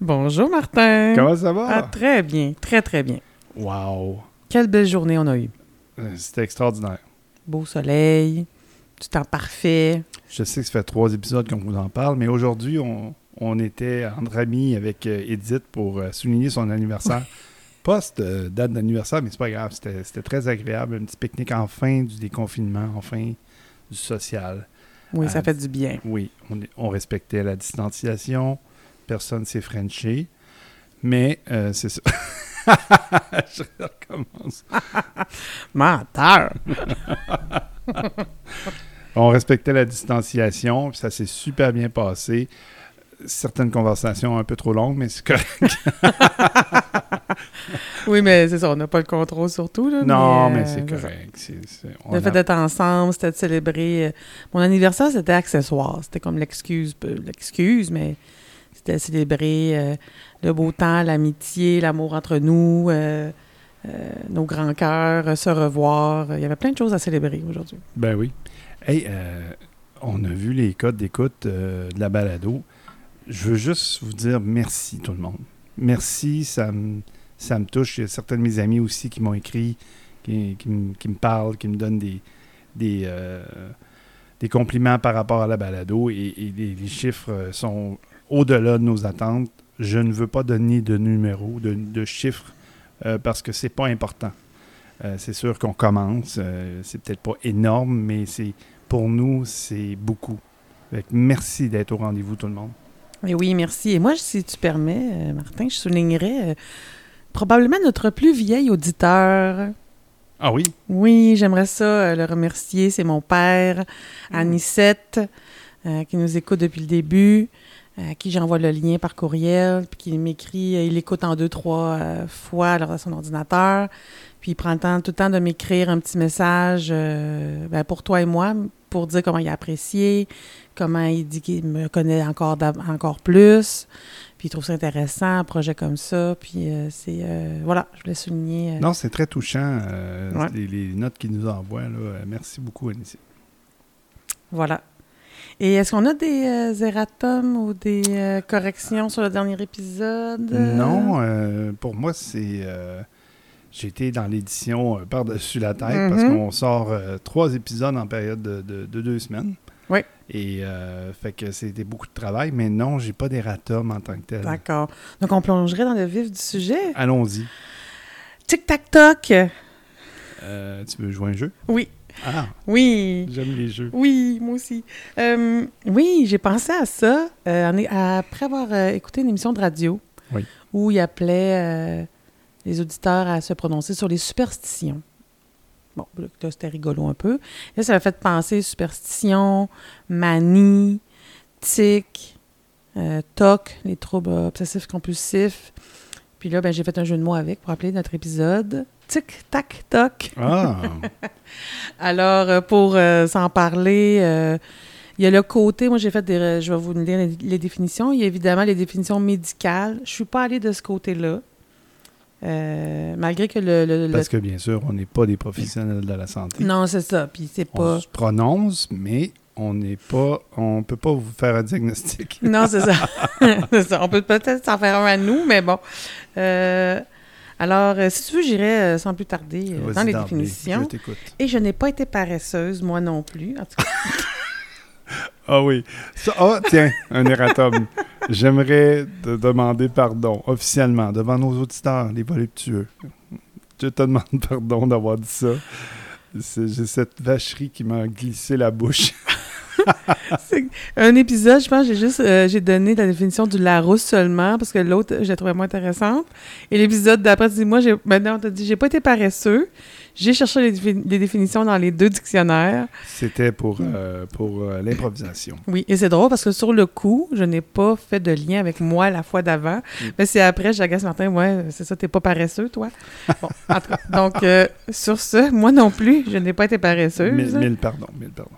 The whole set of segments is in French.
Bonjour Martin. Comment ça va? Ah, très bien, très très bien. Wow. Quelle belle journée on a eue. Euh, C'était extraordinaire. Beau soleil, du temps parfait. Je sais que ça fait trois épisodes qu'on vous en parle, mais aujourd'hui, on, on était entre amis avec euh, Edith pour euh, souligner son anniversaire. Pas cette euh, date d'anniversaire, mais c'est pas grave. C'était très agréable. Un petit pique-nique en fin du déconfinement, enfin du social. Oui, ça fait du bien. Oui, on respectait la distanciation. Personne s'est frenché. Mais euh, c'est ça. Je recommence. Menteur. On respectait la distanciation, puis ça s'est super bien passé. Certaines conversations un peu trop longues, mais c'est correct. Oui, mais c'est ça, on n'a pas le contrôle sur tout. Là, Non, mais, euh, c'est correct. On Le fait a- d'être ensemble, c'était de célébrer. euh, Mon anniversaire, c'était accessoire. C'était comme l'excuse, peu- l'excuse, mais c'était célébrer euh, le beau temps, l'amitié, l'amour entre nous, euh, euh, nos grands cœurs, se revoir. Il y avait plein de choses à célébrer aujourd'hui. Ben oui. Hey, on a vu les codes d'écoute de la balado. Je veux juste vous dire merci, tout le monde. Merci, ça me, touche. Il y a certains de mes amis aussi qui m'ont écrit, qui, me, parlent, qui me donnent des, des, compliments par rapport à la balado. Et, les, chiffres sont au-delà de nos attentes. Je ne veux pas donner de numéros, de, de chiffres, euh, parce que c'est pas important. Euh, c'est sûr qu'on commence. euh, c'est peut-être pas énorme, mais c'est pour nous, c'est beaucoup. Merci d'être au rendez-vous, tout le monde. Et oui, merci. Et moi, si tu permets, Martin, je soulignerais probablement notre plus vieil auditeur. Ah oui? Oui, j'aimerais ça le remercier. C'est mon père, Anicette, euh, qui nous écoute depuis le début, à qui j'envoie le lien par courriel, puis qui m'écrit, euh, il écoute en deux, trois euh, fois de son ordinateur, puis il prend le temps, tout le temps de m'écrire un petit message euh, ben, pour toi et moi, pour dire comment il a apprécié, comment il dit qu'il me connaît encore, encore plus, puis il trouve ça intéressant, un projet comme ça, puis euh, c'est, euh, voilà, je voulais souligner. euh, Non, c'est très touchant, euh, Ouais. les, les notes qu'il nous envoie. Là. Euh, Merci beaucoup, Anissé. Voilà. Et est-ce qu'on a des euh, erratums ou des euh, corrections sur le dernier épisode? Non, euh, pour moi, c'est... euh, j'ai été dans l'édition par-dessus la tête parce Mhm. qu'on sort trois épisodes en période de, de- de deux semaines. Oui. Et euh, fait que c'était beaucoup de travail, mais non, j'ai pas d'erratum en tant que tel. D'accord. Donc, on plongerait dans le vif du sujet. Allons-y. Tic-tac-toc. Euh, tu veux jouer un jeu? Oui. Ah, Oui. j'aime les jeux. Oui, moi aussi. Euh, oui, j'ai pensé à ça euh, après avoir euh, écouté une émission de radio Oui. où il appelait les auditeurs à se prononcer sur les superstitions. Bon, là, c'était rigolo un peu. Là, ça m'a fait penser superstition, manie, tic, TOC, les troubles obsessifs compulsifs. Puis là, ben, j'ai fait un jeu de mots avec pour appeler notre épisode Tic, tac, toc. Ah, Alors, euh, pour euh, s'en parler, euh, il y a le côté, moi j'ai fait des, je vais vous lire les, les définitions. Il y a évidemment les définitions médicales. Je suis pas allée de ce côté-là. Euh, malgré que le... le- le- parce que bien sûr, on n'est pas des professionnels de la santé. Non, c'est ça. Puis c'est On pas... se prononce, mais on n'est pas, on peut pas vous faire un diagnostic. Non, c'est ça. On peut peut-être s'en faire un à nous, mais bon. Euh, alors, euh, si tu veux, j'irai euh, sans plus tarder euh, dans les définitions. Je. Et je n'ai pas été paresseuse, moi non plus. En tout cas, Ah oui. Ça- Ah, tiens, un erratum. J'aimerais te demander pardon officiellement devant nos auditeurs, les voluptueux. Je te demande pardon d'avoir dit ça. J'ai cette vacherie qui m'a glissé la bouche. Un épisode, je pense, j'ai juste euh, j'ai donné la définition du Larousse seulement parce que l'autre, je la trouvais moins intéressante. Et l'épisode d'après, tu dis moi, j'ai maintenant on t'a dit j'ai pas été paresseux. J'ai cherché les, défi- les définitions dans les deux dictionnaires. C'était pour, euh, pour euh, l'improvisation. Oui, et c'est drôle parce que sur le coup, je n'ai pas fait de lien avec moi la fois d'avant. Mais c'est après, j'agace Martin, ouais, c'est ça, t'es pas paresseux, toi? Bon, en tout cas, donc, sur ce, moi non plus, je n'ai pas été paresseuse. Mille, mille pardons, mille pardons.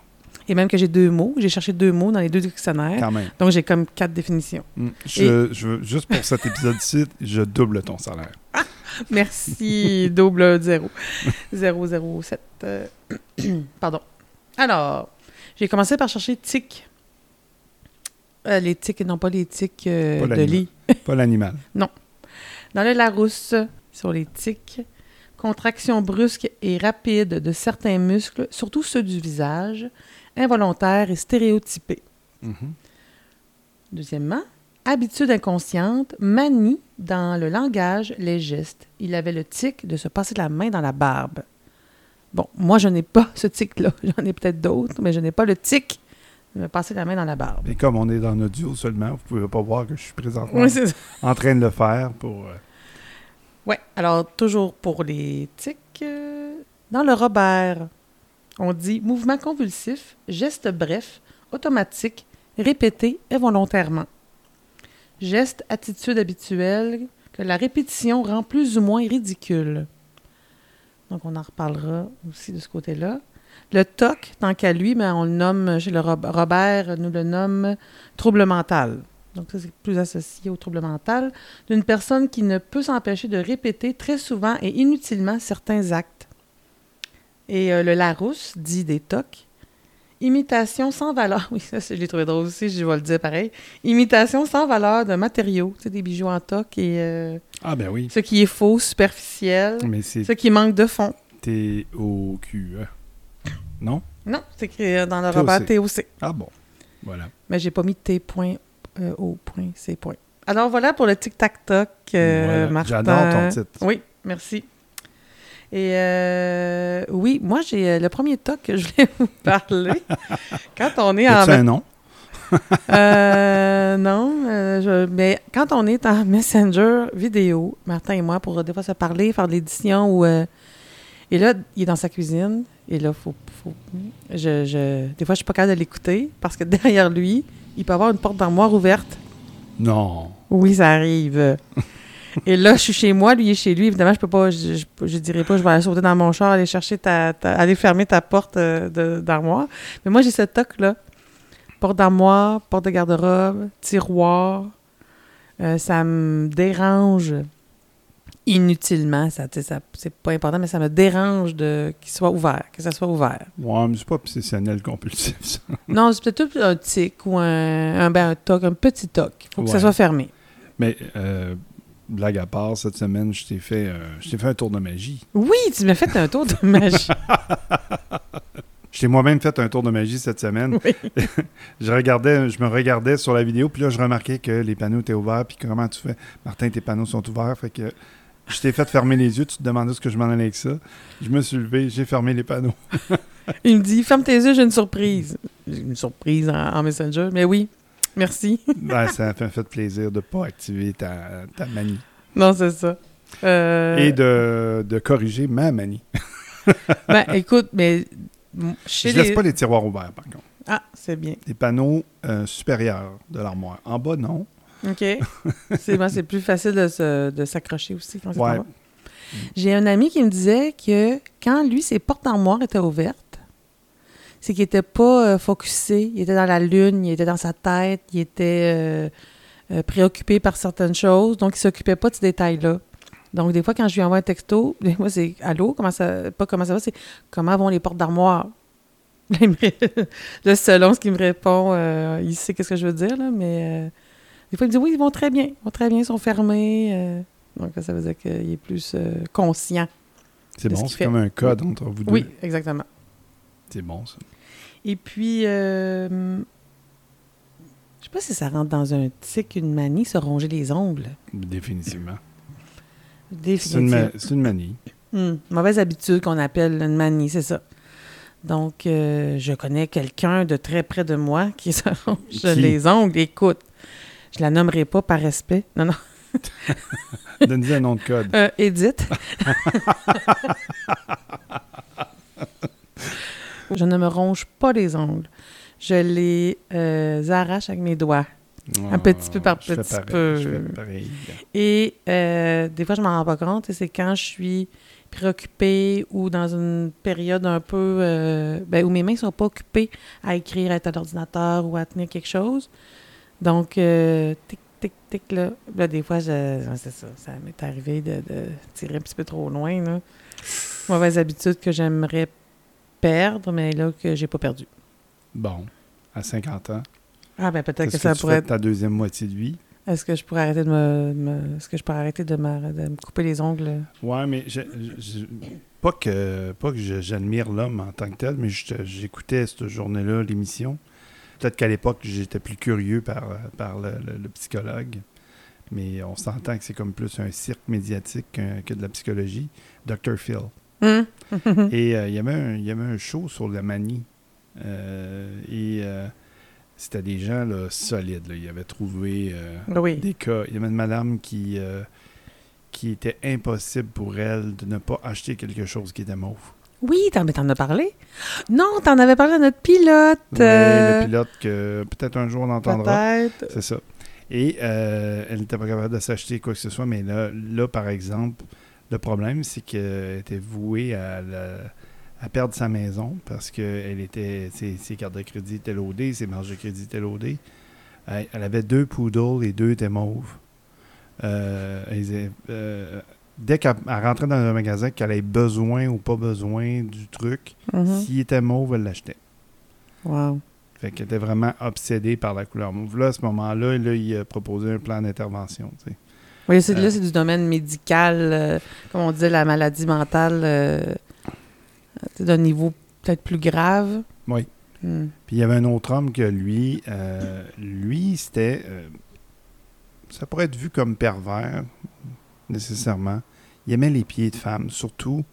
Et même que j'ai deux mots. J'ai cherché deux mots dans les deux dictionnaires. Quand même. Donc, j'ai comme quatre définitions. Mm. Je, je veux- juste pour cet épisode-ci, je double ton salaire. Merci, double zéro. 007. euh, Pardon. Alors, j'ai commencé par chercher tic. Euh, les tics et non pas les tics euh, Pas de lit. Pas l'animal. Dans le Larousse, sur les tics, contraction brusque et rapide de certains muscles, surtout ceux du visage, involontaires et stéréotypés. Mhm. Deuxièmement, habitude inconsciente, manie dans le langage, les gestes. Il avait le tic de se passer la main dans la barbe. Bon, moi, je n'ai pas ce tic-là. J'en ai peut-être d'autres, mais je n'ai pas le tic de me passer la main dans la barbe. Et comme on est dans duo seulement, vous pouvez pas voir que je suis présentement Oui, en train de le faire pour. euh, Ouais, alors toujours pour les tics, euh, dans le Robert, on dit mouvement convulsif, geste bref, automatique, répété involontairement. Geste, attitude habituelle que la répétition rend plus ou moins ridicule. Donc on en reparlera aussi de ce côté-là. Le TOC, tant qu'à lui, mais on le nomme, chez le Rob- Robert, nous le nomme trouble mental. Donc ça, c'est plus associé au trouble mental d'une personne qui ne peut s'empêcher de répéter très souvent et inutilement certains actes. Et euh, le Larousse dit des tocs. Imitation sans valeur. Oui, ça, je l'ai trouvé drôle aussi, je vais le dire pareil. Imitation sans valeur de matériaux, tu sais, des bijoux en toc et euh, Ah, ben oui. ce qui est faux, superficiel, Mais c'est ce qui manque de fond. T-O-Q-E. Non? Non, c'est écrit euh, dans le. Robert TOC. Ah bon. Voilà. Mais j'ai pas mis T.O.C. Alors voilà pour le tic-tac-toc, euh, Voilà. Martin. J'adore ton titre. Oui, merci. Et euh, oui, moi, j'ai euh, le premier toc que je voulais vous parler. quand on est en... As-tu un nom? Euh, non, euh, je- mais quand on est en Messenger vidéo, Martin et moi, pour des fois se parler, faire de l'édition, ou, et là, il est dans sa cuisine, et là, faut, faut je, je- des fois, je suis pas capable de l'écouter, parce que derrière lui, il peut avoir une porte d'armoire ouverte. Non. Oui, ça arrive. Et là, je suis chez moi, lui est chez lui. Évidemment, je peux pas, je, je, je dirais pas, je vais aller sauter dans mon char, aller chercher ta, ta- aller fermer ta porte euh, d'armoire. Mais moi, j'ai ce toc-là. Porte d'armoire, porte de garde-robe, tiroir. Euh, ça me dérange inutilement. Ça, ça, c'est pas important, mais ça me dérange de qu'il soit ouvert, que ça soit ouvert. Ouais, mais c'est pas obsessionnel compulsif, ça. non, c'est peut-être un tic ou un, un, ben, un toc, un petit toc. Il faut que ça soit fermé. Mais, euh, blague à part, cette semaine, je t'ai fait, euh, je t'ai fait un tour de magie. Oui, tu m'as fait un tour de magie. Je t'ai moi-même fait un tour de magie cette semaine. Oui. je regardais, je me regardais sur la vidéo, puis là, je remarquais que les panneaux étaient ouverts, puis comment tu fais? Martin, tes panneaux sont ouverts, fait que je t'ai fait fermer les yeux, tu te demandais ce que je m'en allais avec ça? Je me suis levé, j'ai fermé les panneaux. Il me dit Ferme tes yeux, j'ai une surprise. J'ai une surprise en, en Messenger. Mais oui, merci. Ben, ça m'a fait, plaisir de ne pas activer ta, ta manie. non, c'est ça. Euh, Et de, de corriger ma manie. Ben, écoute, mais. Chez je laisse les... pas les tiroirs ouverts, par contre. Ah, c'est bien. Les panneaux euh, supérieurs de l'armoire. En bas, non. OK. c'est bon, c'est plus facile de, se- de s'accrocher aussi quand c'est Ouais. en bas. J'ai un ami qui me disait que quand lui, ses portes d'armoire étaient ouvertes, c'est qu'il était pas euh, focusé. Il était dans la lune, il était dans sa tête, il était euh, euh, préoccupé par certaines choses, donc il s'occupait pas de ces détails-là. Donc, des fois, quand je lui envoie un texto, des fois, c'est Allô, comment ça. Pas comment ça va, c'est comment vont les portes d'armoire? Là, selon ce qu'il me répond, euh, il sait qu'est-ce que je veux dire, là, mais des fois, il me dit Oui, ils vont très bien, ils vont très bien, ils sont fermés. donc, ça veut dire qu'il est plus conscient. C'est ce bon, c'est comme un code entre vous deux. Oui, exactement. C'est bon, ça. Et puis, euh, je sais pas si ça rentre dans un tic, une manie, se ronger les ongles. Définitivement. C'est une, Définitivement. ma- c'est une manie. Hmm, mauvaise habitude qu'on appelle une manie, c'est ça. Donc, euh, je connais quelqu'un de très près de moi qui se ronge Qui? les ongles. Écoute, je la nommerai pas par respect. Non, non. Donne-nous un nom de code. Euh, Edith. je ne me ronge pas les ongles. Je les euh, arrache avec mes doigts. Un petit peu par petit pareil, peu. Et euh, des fois, je m'en rends pas compte. et C'est quand je suis préoccupée ou dans une période un peu euh, ben, où mes mains sont pas occupées à écrire, à être à l'ordinateur ou à tenir quelque chose. Donc, euh, tic, tic, tic, là. Là, des fois, je, c'est ça. Ça m'est arrivé de, de tirer un petit peu trop loin. Là. Mauvaise habitude que j'aimerais perdre, mais là, que j'ai pas perdu. Bon, à 50 ans, Ah, ben peut-être que ça tu pourrait fais être. ta deuxième moitié de vie? Est-ce que je pourrais arrêter de me, me- est-ce que je pourrais arrêter de me, de me couper les ongles? Ouais, mais je- je- pas que, pas que j'admire l'homme en tant que tel, mais je- j'écoutais cette journée-là l'émission. Peut-être qu'à l'époque, j'étais plus curieux par, par le, le- le psychologue. Mais on s'entend que c'est comme plus un cirque médiatique que, que de la psychologie. Dr. Phil. Et euh, il y avait un- y avait un show sur la manie. Euh, et euh, c'était des gens là, solides. Là. Ils avaient trouvé euh, oui. des cas. Il y avait une madame qui, euh, qui était impossible pour elle de ne pas acheter quelque chose qui était mauve. Oui, t'en, mais t'en as parlé? Non, t'en avais parlé à notre pilote. Oui, euh, le pilote que peut-être un jour on entendra. Peut-être. C'est ça. Et euh, elle n'était pas capable de s'acheter quoi que ce soit, mais là, là par exemple, le problème, c'est qu'elle était vouée à, la- à perdre sa maison parce que elle était, ses, ses cartes de crédit étaient loadées, ses marges de crédit étaient loadées. Elle, elle avait deux poodles, les deux étaient mauves. Euh, elles- euh, dès qu'elle elle rentrait dans un magasin, qu'elle avait besoin ou pas besoin du truc, Mhm. s'il était mauve, elle l'achetait. Wow. Fait qu'elle était vraiment obsédée par la couleur mauve. Là, à ce moment-là, là, il a proposé un plan d'intervention. tu sais. Oui, c'est, Euh. là, c'est du domaine médical, euh, comme on disait, la maladie mentale, euh, d'un niveau peut-être plus grave. Oui. Hmm. Puis il y avait un autre homme que lui, euh, lui, c'était. euh, ça pourrait être vu comme pervers, nécessairement. Il aimait les pieds de femmes, surtout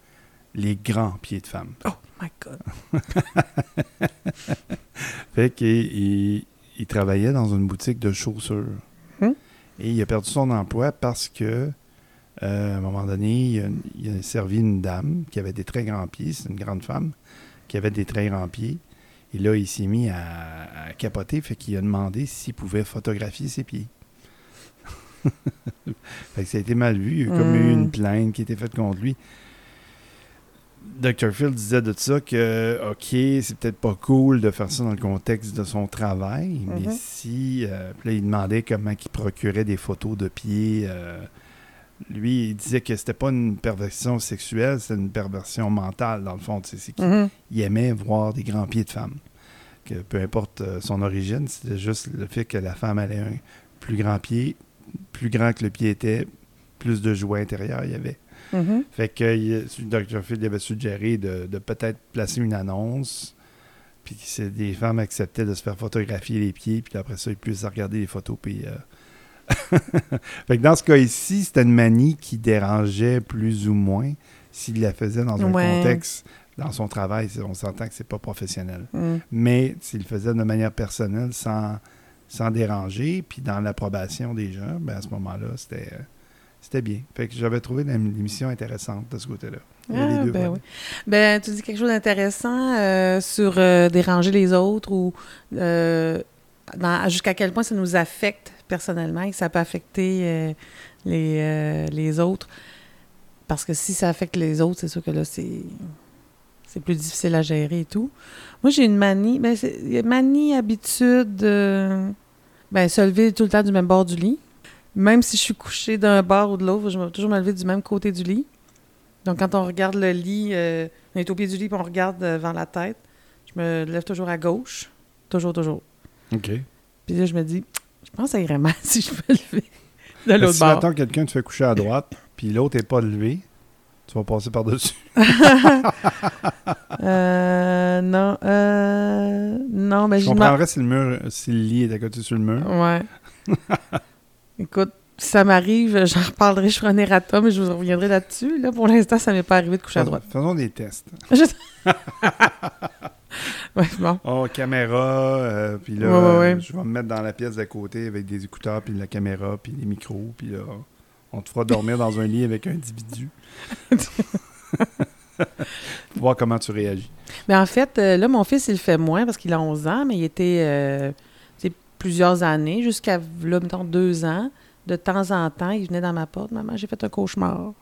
les grands pieds de femmes. Oh my God. Fait qu'il il, il travaillait dans une boutique de chaussures. Hmm? Et il a perdu son emploi parce que, euh, à un moment donné, il a, il a servi une dame qui avait des très grands pieds. C'est une grande femme qui avait des très grands pieds. Et là, il s'est mis à, à capoter. Fait qu'il a demandé s'il pouvait photographier ses pieds. fait que ça a été mal vu. Il y a comme Hmm. eu une plainte qui a été faite contre lui. Dr. Phil disait de ça que, OK, c'est peut-être pas cool de faire ça dans le contexte de son travail, mais Mhm. si. euh, puis là, il demandait comment il procurait des photos de pieds. euh, lui, il disait que c'était pas une perversion sexuelle, c'était une perversion mentale, dans le fond. C'est qu'il Mhm. il aimait voir des grands pieds de femmes. Que peu importe euh, son origine, c'était juste le fait que la femme avait un plus grand pied, plus grand que le pied était, plus de joie intérieure il y avait. Mhm. Fait que Dr. Phil avait suggéré de, de peut-être placer une annonce, puis que des femmes acceptaient de se faire photographier les pieds, puis après ça, ils puissent regarder les photos. Puis, euh, fait que dans ce cas ici, c'était une manie qui dérangeait plus ou moins s'il la faisait dans un Ouais. contexte, dans son travail. On s'entend que c'est pas professionnel. Hmm. Mais s'il le faisait de manière personnelle, sans, sans déranger, puis dans l'approbation des gens, ben à ce moment-là, c'était euh, c'était bien. Fait que j'avais trouvé l'émission intéressante de ce côté-là. Ah, ben oui. Ben, tu dis quelque chose d'intéressant euh, sur euh, déranger les autres ou euh, jusqu'à quel point ça nous affecte personnellement et que ça peut affecter les, les autres. Parce que si ça affecte les autres, c'est sûr que là, c'est c'est plus difficile à gérer et tout. Moi, j'ai une manie, ben, manie, habitude, ben, se lever tout le temps du même bord du lit. Même si je suis couchée d'un bord ou de l'autre, je vais toujours me lever du même côté du lit. Donc, quand on regarde le lit, euh, on est au pied du lit puis on regarde euh, vers la tête, je me lève toujours à gauche. Toujours, toujours. OK. Puis là, je me dis, je pense que ça irait mal si je me levais de Mais l'autre si bord. maintenant quelqu'un te fait coucher à droite, puis l'autre n'est pas levé, tu vas passer par-dessus. Euh, non, euh, non, mais Je je comprendrais si le mur, si le lit est à côté sur le mur. Ouais. Écoute, si ça m'arrive, j'en reparlerai, je ferai un erratum et je vous reviendrai là-dessus. Là, pour l'instant, ça m'est pas arrivé de coucher à droite. Faisons des tests. Ouais, bon. Oh, caméra, euh, puis là, Ouais, ouais, ouais. je vais me mettre dans la pièce d'à côté avec des écouteurs, puis la caméra, puis les micros, puis là, on te fera dormir dans un lit avec un individu. Voir comment tu réagis. Mais en fait, euh, là, mon fils, il le fait moins parce qu'il a 11 ans, mais il était euh, plusieurs années, jusqu'à, là, mettons, deux ans. De temps en temps, il venait dans ma porte. Maman, j'ai fait un cauchemar.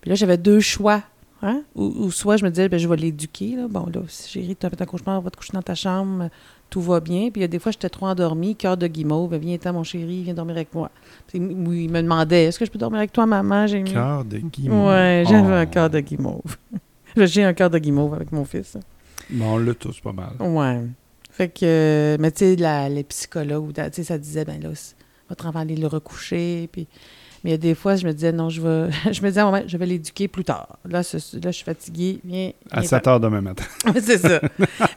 Puis là, j'avais deux choix. Hein? Ou, ou soit je me disais, ben, je vais l'éduquer. Là. Bon, là, chérie, tu as fait un cauchemar, va te coucher dans ta chambre, tout va bien. Puis il y a des fois, j'étais trop endormie, cœur de guimauve, Ben, viens-t'en, mon chéri, viens dormir avec moi. Puis il me demandait, est-ce que je peux dormir avec toi, maman? J'ai mis- Cœur de guimauve. Ouais, j'avais un Oh. cœur de guimauve. J'ai un cœur de guimauve avec mon fils. Bon, on l'a tous pas mal. Ouais. Fait que, mais tu sais, les psychologues, tu sais, ça disait, ben là, votre enfant aller le recoucher. Puis... Mais il y a des fois, je me disais, non, je vais, je me disais, ah, je vais l'éduquer plus tard. Là, ce- là, je suis fatiguée. Viens. À viens 7 heures demain matin. C'est ça.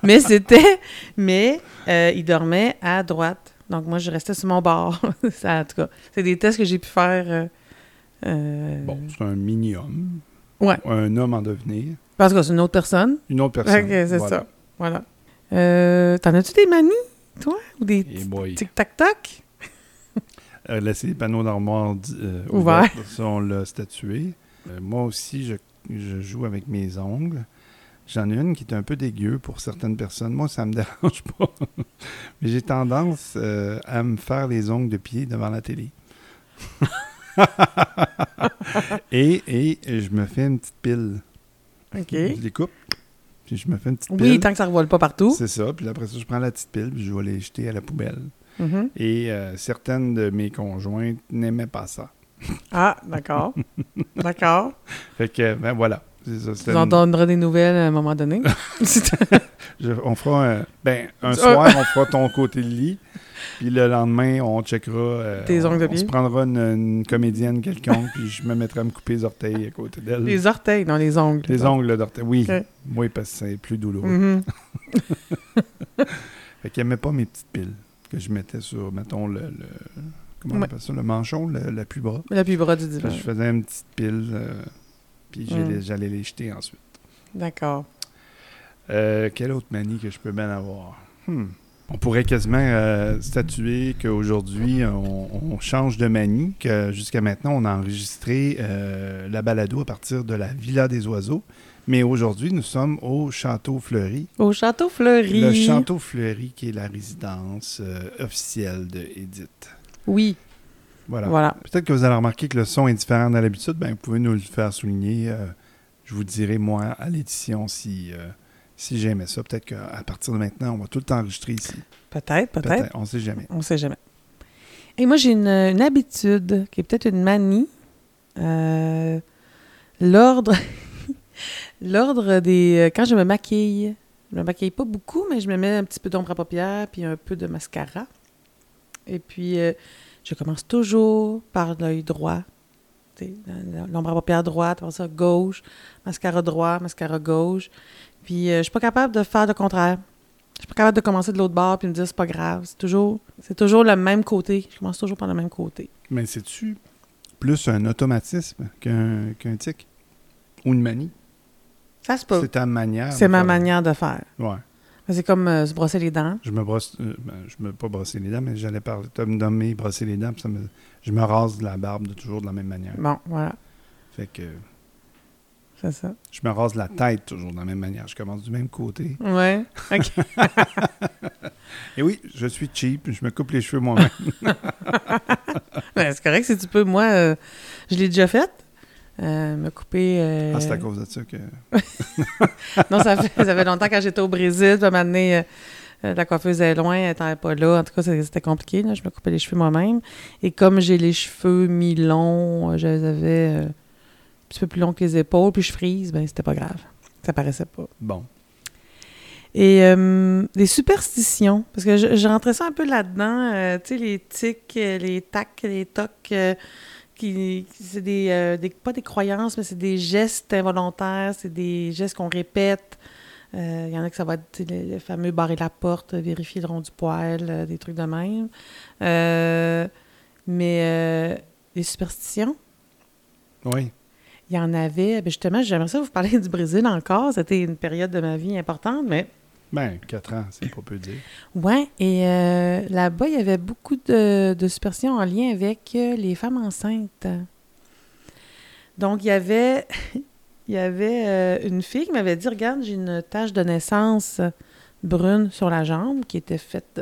mais c'était. Mais euh, il dormait à droite. Donc, moi, je restais sur mon bord. Ça, en tout cas, c'est des tests que j'ai pu faire. euh, euh, Bon, c'est un mini-homme. Ouais. Un homme en devenir. En tout cas, c'est une autre personne. Une autre personne. Ok, c'est Voilà. ça. Voilà. Euh, T'en as-tu des manies, toi? Ou des tic-tac-toc? Euh, laisser les panneaux d'armoire euh, Ouverts. ça, on l'a statué. Moi aussi, je, je joue avec mes ongles. J'en ai une qui est un peu dégueu pour certaines personnes. Moi, ça me dérange pas. Mais j'ai tendance euh, à me faire les ongles de pied devant la télé. et, et je me fais une petite pile. OK. Je les coupe, puis je me fais une petite Oui, pile. tant que ça ne revole pas partout. C'est ça. Puis après ça, je prends la petite pile, puis je vais les jeter à la poubelle. Mhm. Et euh, certaines de mes conjointes n'aimaient pas ça. Ah, d'accord. d'accord. Fait que, ben voilà. Tu en donneras des nouvelles à un moment donné? je- on fera un, ben, un soir, on fera ton côté de lit. Puis le lendemain, on checkera. euh, Tes on- ongles de On pied? se prendra une, une comédienne quelconque, puis je me mettrai à me couper les orteils à côté d'elle. les orteils, non, les ongles. Les ongles d'orteil. Oui. Oui, parce que c'est plus douloureux. Mhm. Fait qu'elle aimait pas mes petites piles que je mettais sur, mettons, le. le- comment on Ouais. appelle ça Le manchon, la plus bras. La plus bras du divan. je faisais une petite pile, euh, puis j'allais Mm. j'allais les jeter ensuite. D'accord. Euh, quelle autre manie que je peux bien avoir? Hmm. On pourrait quasiment euh, statuer qu'aujourd'hui, on, on change de manie, que jusqu'à maintenant, on a enregistré euh, la balado à partir de la Villa des Oiseaux. Mais aujourd'hui, nous sommes au Château Fleury. Au Château Fleuri. Le Château Fleury, qui est la résidence euh, officielle de Edith. Oui, Voilà. voilà. Peut-être que vous allez remarquer que le son est différent de l'habitude. Ben, vous pouvez nous le faire souligner. euh, je vous dirai, moi, à l'édition, si, euh, si j'aimais ça. Peut-être qu'à partir de maintenant, on va tout le temps enregistrer ici. Peut-être, peut-être. On ne sait jamais. On sait jamais. Et moi, j'ai une, une habitude qui est peut-être une manie. Euh, L'ordre. L'ordre des. Quand je me maquille, je me maquille pas beaucoup, mais je me mets un petit peu d'ombre à paupières puis un peu de mascara. Et puis, je commence toujours par l'œil droit. L'ombre à paupières droite, ça, gauche, mascara droit, mascara gauche. Puis, euh, je suis pas capable de faire le contraire. Je suis pas capable de commencer de l'autre bord puis me dire c'est pas grave. C'est toujours, c'est toujours le même côté. Je commence toujours par le même côté. Mais c'est-tu plus un automatisme qu'un qu'un tic? Ou une manie? Ça se peut. C'est ta manière. C'est ma faire. manière de faire. Ouais. C'est comme euh, se brosser les dents. Je me brosse. euh, ben, je me pas brosser les dents, mais j'allais parler. Tu me nommé brosser les dents, puis ça me, je me rase de la barbe de toujours de la même manière. Bon, voilà. Fait que C'est ça. je me rase la tête toujours de la même manière. Je commence du même côté. Ouais. OK. Et oui, je suis cheap, je me coupe les cheveux moi-même. Ben, c'est correct si tu peux. Moi, euh, je l'ai déjà fait. Euh, me couper. euh, Ah, c'est à cause de ça que. Non, ça fait, ça fait longtemps quand j'étais au Brésil. Puis à un moment donné, euh, la coiffeuse est loin, elle n'était pas là. En tout cas, c'était compliqué. là. Je me coupais les cheveux moi-même. Et comme j'ai les cheveux mi-longs, je les avais un petit peu plus longs que les épaules, puis je frise, ben c'était pas grave. Ça paraissait pas. Bon. Et des superstitions, parce que je, je rentrais ça un peu là-dedans, tu sais, les tics, les tacs, les tocs, qui, qui- c'est des, euh, des- pas des croyances, mais c'est des gestes involontaires, c'est des gestes qu'on répète. Euh, Il y en a que ça va être le, le fameux barrer la porte, vérifier le rond du poil, euh, des trucs de même. Mais les superstitions, Oui. il y en avait. Ben justement, j'aimerais ça vous parler du Brésil encore. C'était une période de ma vie importante, mais Ben, 4 ans, c'est pas peu dire. Ouais, et euh, là-bas, il y avait beaucoup de, de superstitions en lien avec euh, les femmes enceintes. Donc, il y avait, il y avait euh, une fille qui m'avait dit Regarde, j'ai une tache de naissance brune sur la jambe qui était faite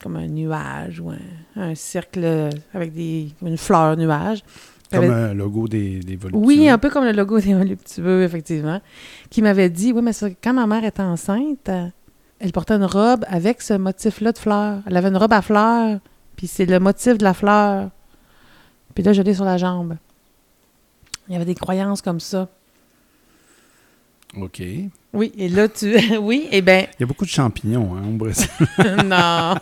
comme un nuage ou un, un cercle avec des, une fleur nuage. Comme un logo des, des voluptueux. oui, un peu comme le logo des voluptueux, effectivement, qui m'avait dit, oui, mais ça, quand ma mère était enceinte, elle portait une robe avec ce motif-là de fleurs. Elle avait une robe à fleurs, puis c'est le motif de la fleur. Puis là, je l'ai sur la jambe. Il y avait des croyances comme ça. OK. Il Oui, et là, tu... oui, eh bien, y a beaucoup de champignons hein, au Brésil. non.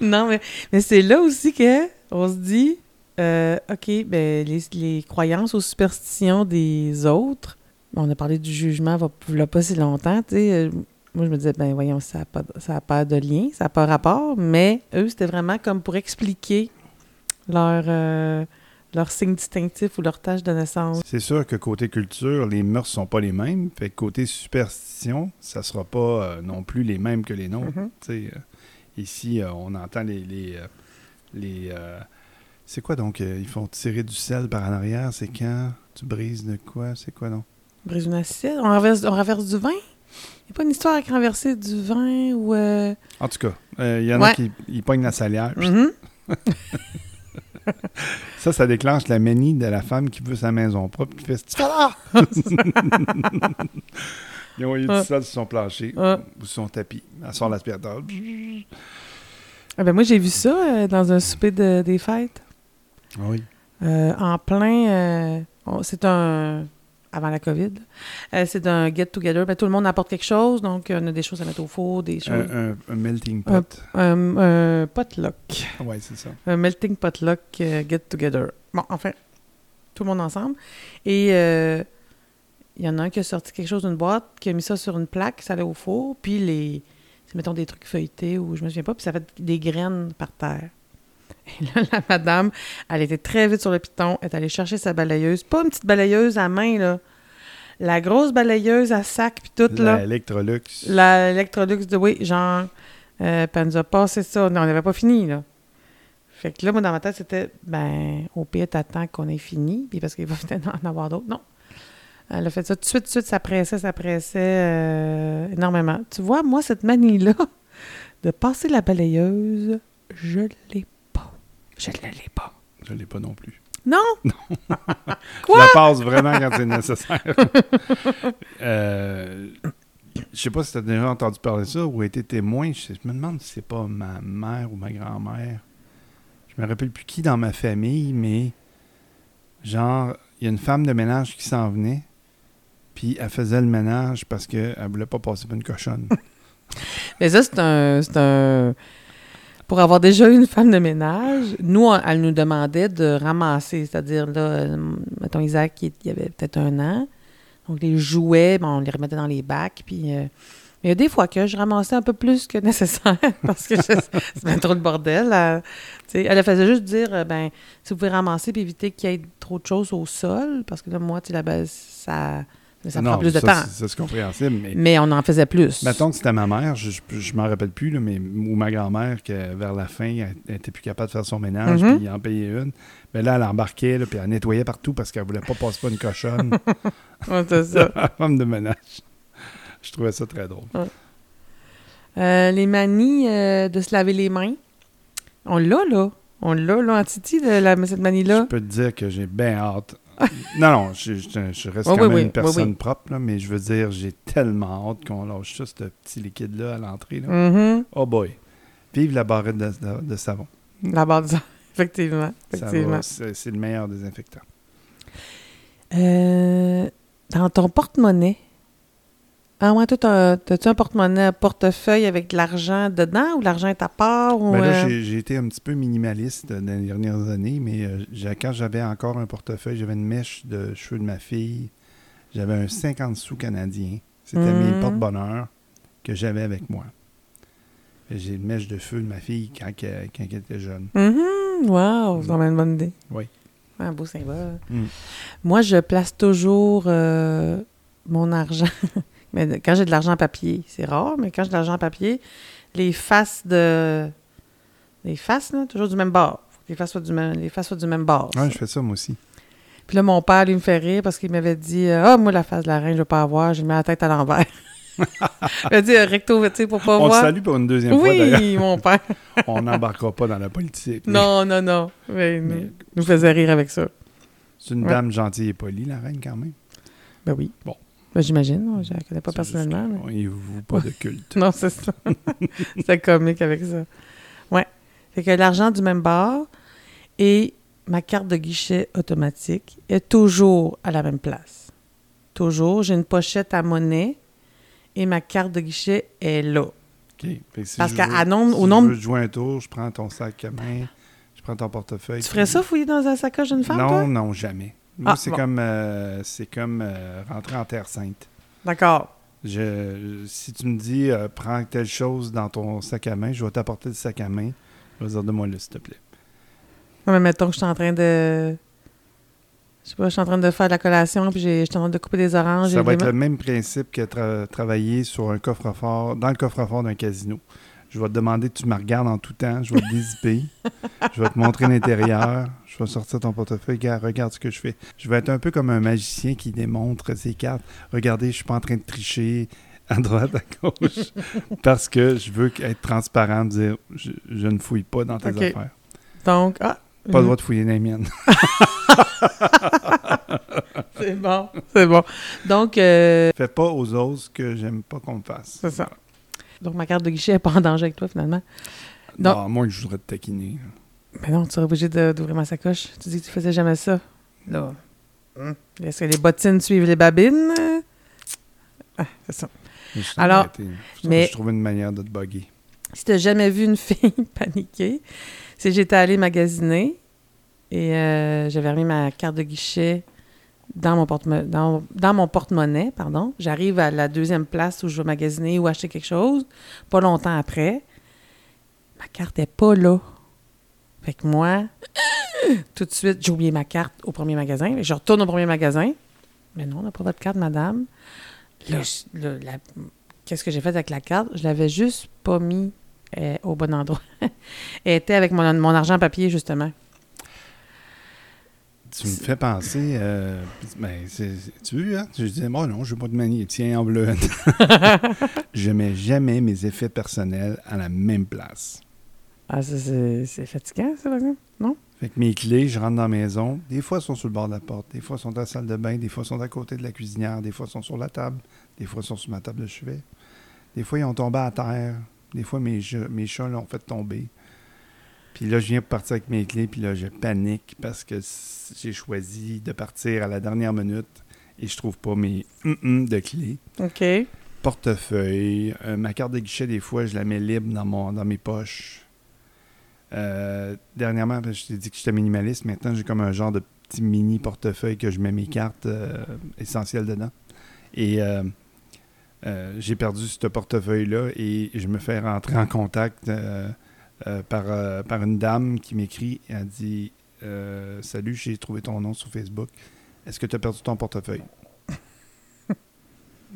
non, mais, mais c'est là aussi que on se dit, euh, OK, ben, les, les croyances aux superstitions des autres, on a parlé du jugement il a pas si longtemps, tu sais. euh, Moi, je me disais, ben voyons, ça n'a pas, ça a pas de lien, ça n'a pas rapport, mais eux, c'était vraiment comme pour expliquer leur, euh, leur signe distinctif ou leur tâche de naissance. C'est sûr que côté culture, les mœurs sont pas les mêmes. Fait que côté superstition, ça sera pas euh, non plus les mêmes que les nôtres. Mhm. Euh, ici, euh, on entend les. les, les, euh, c'est quoi donc euh, Ils font tirer du sel par en arrière. C'est quand? Tu brises de quoi? C'est quoi donc? Brise une assiette, on renverse, on renverse du vin? Il n'y a pas une histoire avec renverser du vin ou... euh, En tout cas, euh, il y en a qui ils pognent la salière. mhm. Ça, ça déclenche la manie de la femme qui veut sa maison propre. Qui fait Ils ont eu du sel sur son plancher ou sur son tapis. Elle sort l'aspirateur. Ah ben moi, j'ai vu ça euh, dans un souper de- des fêtes. Ah Oui. Euh, en plein... euh, on- c'est un... Avant la COVID. c'est un get-together. Ben, tout le monde apporte quelque chose, donc on a des choses à mettre au four, des choses... Un, melting pot. Un, un potluck. Oui, c'est ça. Un melting potluck get-together. Bon, enfin, tout le monde ensemble. Et euh, il y en a un qui a sorti quelque chose d'une boîte, qui a mis ça sur une plaque, ça allait au four, puis les... Mettons, des trucs feuilletés, ou je me souviens pas, puis ça fait des graines par terre. Et là, la madame, elle était très vite sur le piton, elle est allée chercher sa balayeuse. Pas une petite balayeuse à main, là. La grosse balayeuse à sac, puis toute, là. La Electrolux. La Electrolux de oui, genre, euh, puis elle nous a passé ça. Non, on n'avait pas fini, là. Fait que là, moi, dans ma tête, c'était, ben, au pire, t'attends qu'on ait fini, puis parce qu'il va peut-être en avoir d'autres. Non. Elle a fait ça tout de suite, tout de suite, ça pressait, ça pressait euh, énormément. Tu vois, moi, cette manie-là, de passer la balayeuse, je l'ai pas. Je ne l'ai pas. Je ne l'ai pas non plus. Non! Je Quoi? la passe vraiment quand c'est nécessaire. euh, je sais pas si tu as déjà entendu parler de ça ou été témoin. Je, je me demande si c'est pas ma mère ou ma grand-mère. Je me rappelle plus qui dans ma famille, mais genre, il y a une femme de ménage qui s'en venait, puis elle faisait le ménage parce qu'elle voulait pas passer pour une cochonne. Mais ça, c'est un, un- Pour avoir déjà eu une femme de ménage, nous, elle nous demandait de ramasser. C'est-à-dire, là, mettons, Isaac, il, il avait peut-être un an. Donc, les jouets, on les remettait dans les bacs. Puis, euh, il y a des fois que je ramassais un peu plus que nécessaire parce que bien trop de bordel. Elle, elle faisait juste dire, euh, ben, si vous pouvez ramasser puis éviter qu'il y ait trop de choses au sol, parce que là, moi, tu la base, ça, ça non, prend plus de ça, temps. c'est- compréhensible, mais Mais on en faisait plus. Mettons que c'était ma mère, je, je, je m'en rappelle plus, là, mais, ou ma grand-mère, que vers la fin, elle, elle était plus capable de faire son ménage, Mhm. puis en payer une. Mais là, elle embarquait, là, puis elle nettoyait partout parce qu'elle voulait pas passer pas une cochonne. Ouais, c'est ça. la femme de ménage. Je trouvais ça très drôle. Euh, les manies euh, de se laver les mains. On l'a, là. On l'a, là, en Titi, de la, cette Je manie-là. peux te dire que j'ai bien hâte. non, non, je, je- je reste Oui, quand oui, même oui, une personne propre, là, mais je veux dire, j'ai tellement hâte qu'on lâche ça, ce petit liquide-là, à l'entrée. là. Mhm. Oh boy. Vive la barrette de, de- de savon. La barre de sang. Effectivement. Effectivement. va, C'est c'est le meilleur désinfectant. Euh, dans ton porte-monnaie. Ah ouais, toi, t'as- t'as-tu un porte-monnaie, portefeuille avec de l'argent dedans ou l'argent est à part? Ou, Ben là, euh, j'ai- été un petit peu minimaliste dans les dernières années, mais euh, quand j'avais encore un portefeuille, j'avais une mèche de cheveux de ma fille, j'avais un 50 sous canadien. C'était mes Mhm. porte-bonheur que j'avais avec moi. J'ai une mèche de feu de ma fille quand, elle était jeune. Mhm, wow, c'est vraiment une bonne idée. Oui. Un beau symbole. Mm. Moi, je place toujours euh, mon argent. mais quand j'ai de l'argent en papier, c'est rare, mais quand j'ai de l'argent en papier, les faces de. Les faces, là, toujours du même bord. Les faces soient du même, les faces soient du même bord. Ouais, je fais ça moi aussi. Puis là, mon père, lui, me fait rire parce qu'il m'avait dit euh, Ah, moi, la face de la reine, je veux pas avoir. J'ai mis la tête à l'envers. il m'a dit euh, recto, tu sais, pour pas On te voir. salue pour une deuxième fois d'ailleurs. oui, mon père. On n'embarquera pas dans la politique. mais non, non, non. Mais, il Mais- nous- nous faisait rire avec ça. C'est une Ouais. dame gentille et polie, la reine, quand même. Ben oui. Bon. Ben, j'imagine. Je la connais pas personnellement. mais- y voue pas de culte. Non, c'est ça. c'est comique avec ça. Ouais. Fait que l'argent du même bord et ma carte de guichet automatique est toujours à la même place. Toujours. J'ai une pochette à monnaie et ma carte de guichet est là. OK. Fait que si Parce je qu'à veux- nombre- si au je nombre. veux jouer un tour, je prends ton sac à main, je prends ton portefeuille. Tu ferais puis- ça, fouiller dans un sacoche d'une femme, Non, toi? non, jamais. Moi, Ah, c'est bon. comme, euh, c'est comme euh, rentrer en Terre Sainte. D'accord. Je, si tu me dis, euh, prends telle chose dans ton sac à main, je vais t'apporter le sac à main. Je vais dire, donne-moi le, s'il te plaît. Non, mais mettons que je suis en train de. Je sais pas, je suis en train de faire de la collation, puis je suis en train de couper des oranges. Ça va être le même principe que tra- travailler sur un coffre-fort, dans le coffre-fort d'un casino. Je vais te demander, tu me regardes en tout temps, je vais te dézipper, je vais te montrer l'intérieur, je vais sortir ton portefeuille, regarde, regarde ce que je fais. Je vais être un peu comme un magicien qui démontre ses cartes. Regardez, je suis pas en train de tricher à droite, à gauche, parce que je veux être transparent, dire, je, je ne fouille pas dans tes affaires. Donc, ah. Pas le mhm. droit de fouiller dans les miennes. C'est bon, c'est bon. Donc, euh, Fais pas aux autres ce que j'aime pas qu'on me fasse. c'est ça. Donc, ma carte de guichet n'est pas en danger avec toi, finalement. Non. Non, à moins que je voudrais te taquiner. Mais non, tu serais obligé d'ouvrir ma sacoche. Tu dis que tu faisais jamais ça. Là. Est-ce que les bottines suivent les babines? Ah, c'est ça. Alors, mais- Je trouve une manière de te bugger. Si t'as jamais vu une fille paniquer, c'est que j'étais allée magasiner et euh, j'avais remis ma carte de guichet dans mon porte-monnaie, pardon. J'arrive à la deuxième place où je vais magasiner ou acheter quelque chose, pas longtemps après. Ma carte est pas là. Fait moi, tout de suite, j'ai oublié ma carte au premier magasin. Je retourne au premier magasin. Mais non, on n'a pas votre carte, madame. Qu'est-ce que j'ai fait avec la carte? Je l'avais juste pas mis euh, au bon endroit. Elle était avec mon argent papier, justement. Tu me fais penser. euh, ben, tu veux, hein? Je disais, moi, non, je veux pas de. Tiens, en bleu. je mets jamais mes effets personnels à la même place. Ah, ça, c'est c'est fatigant, ça, par exemple? Non? Fait que mes clés, je rentre dans la maison. Des fois, elles sont sur le bord de la porte. Des fois, elles sont dans la salle de bain. Des fois, elles sont à côté de la cuisinière. Des fois, elles sont sur la table. Des fois, elles sont sur ma table de chevet. Des fois, ils ont tombé à terre. Des fois, mes, jeux- mes chats l'ont fait tomber. Puis là, je viens pour partir avec mes clés. Puis là, je panique parce que j'ai choisi de partir à la dernière minute et je trouve pas mes hum-hum de clés. OK. Portefeuille. euh, ma carte de guichet, des fois, je la mets libre dans, mon, dans mes poches. Euh, dernièrement, je t'ai dit que j'étais minimaliste. Maintenant, j'ai comme un genre de petit mini portefeuille que je mets mes cartes euh, essentielles dedans. Et j'ai perdu ce portefeuille-là et je me fais rentrer en contact euh, par, euh, par une dame qui m'écrit. Elle dit euh, Salut, j'ai trouvé ton nom sur Facebook. Est-ce que tu as perdu ton portefeuille?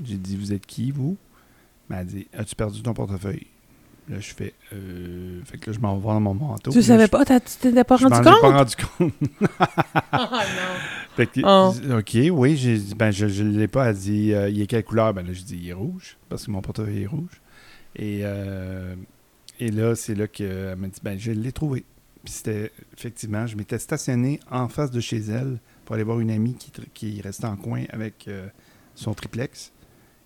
J'ai dit Vous êtes qui, vous? Elle m'a dit As-tu perdu ton portefeuille? Là, je fais euh, Fait que là, je m'en vais dans mon manteau. Tu là, savais je- pas? Tu t'étais pas je rendu compte? pas rendu compte. Ah, Fait que, Oh. OK, oui, j'ai dit, ben, je ne l'ai pas. Elle dit, euh, il est quelle couleur? Ben là, je dis, il est rouge, parce que mon portefeuille est rouge. Et, euh, et là, c'est là qu'elle m'a dit, ben, je l'ai trouvé. Puis c'était, effectivement, je m'étais stationné en face de chez elle pour aller voir une amie qui, restait en coin avec euh, son triplex.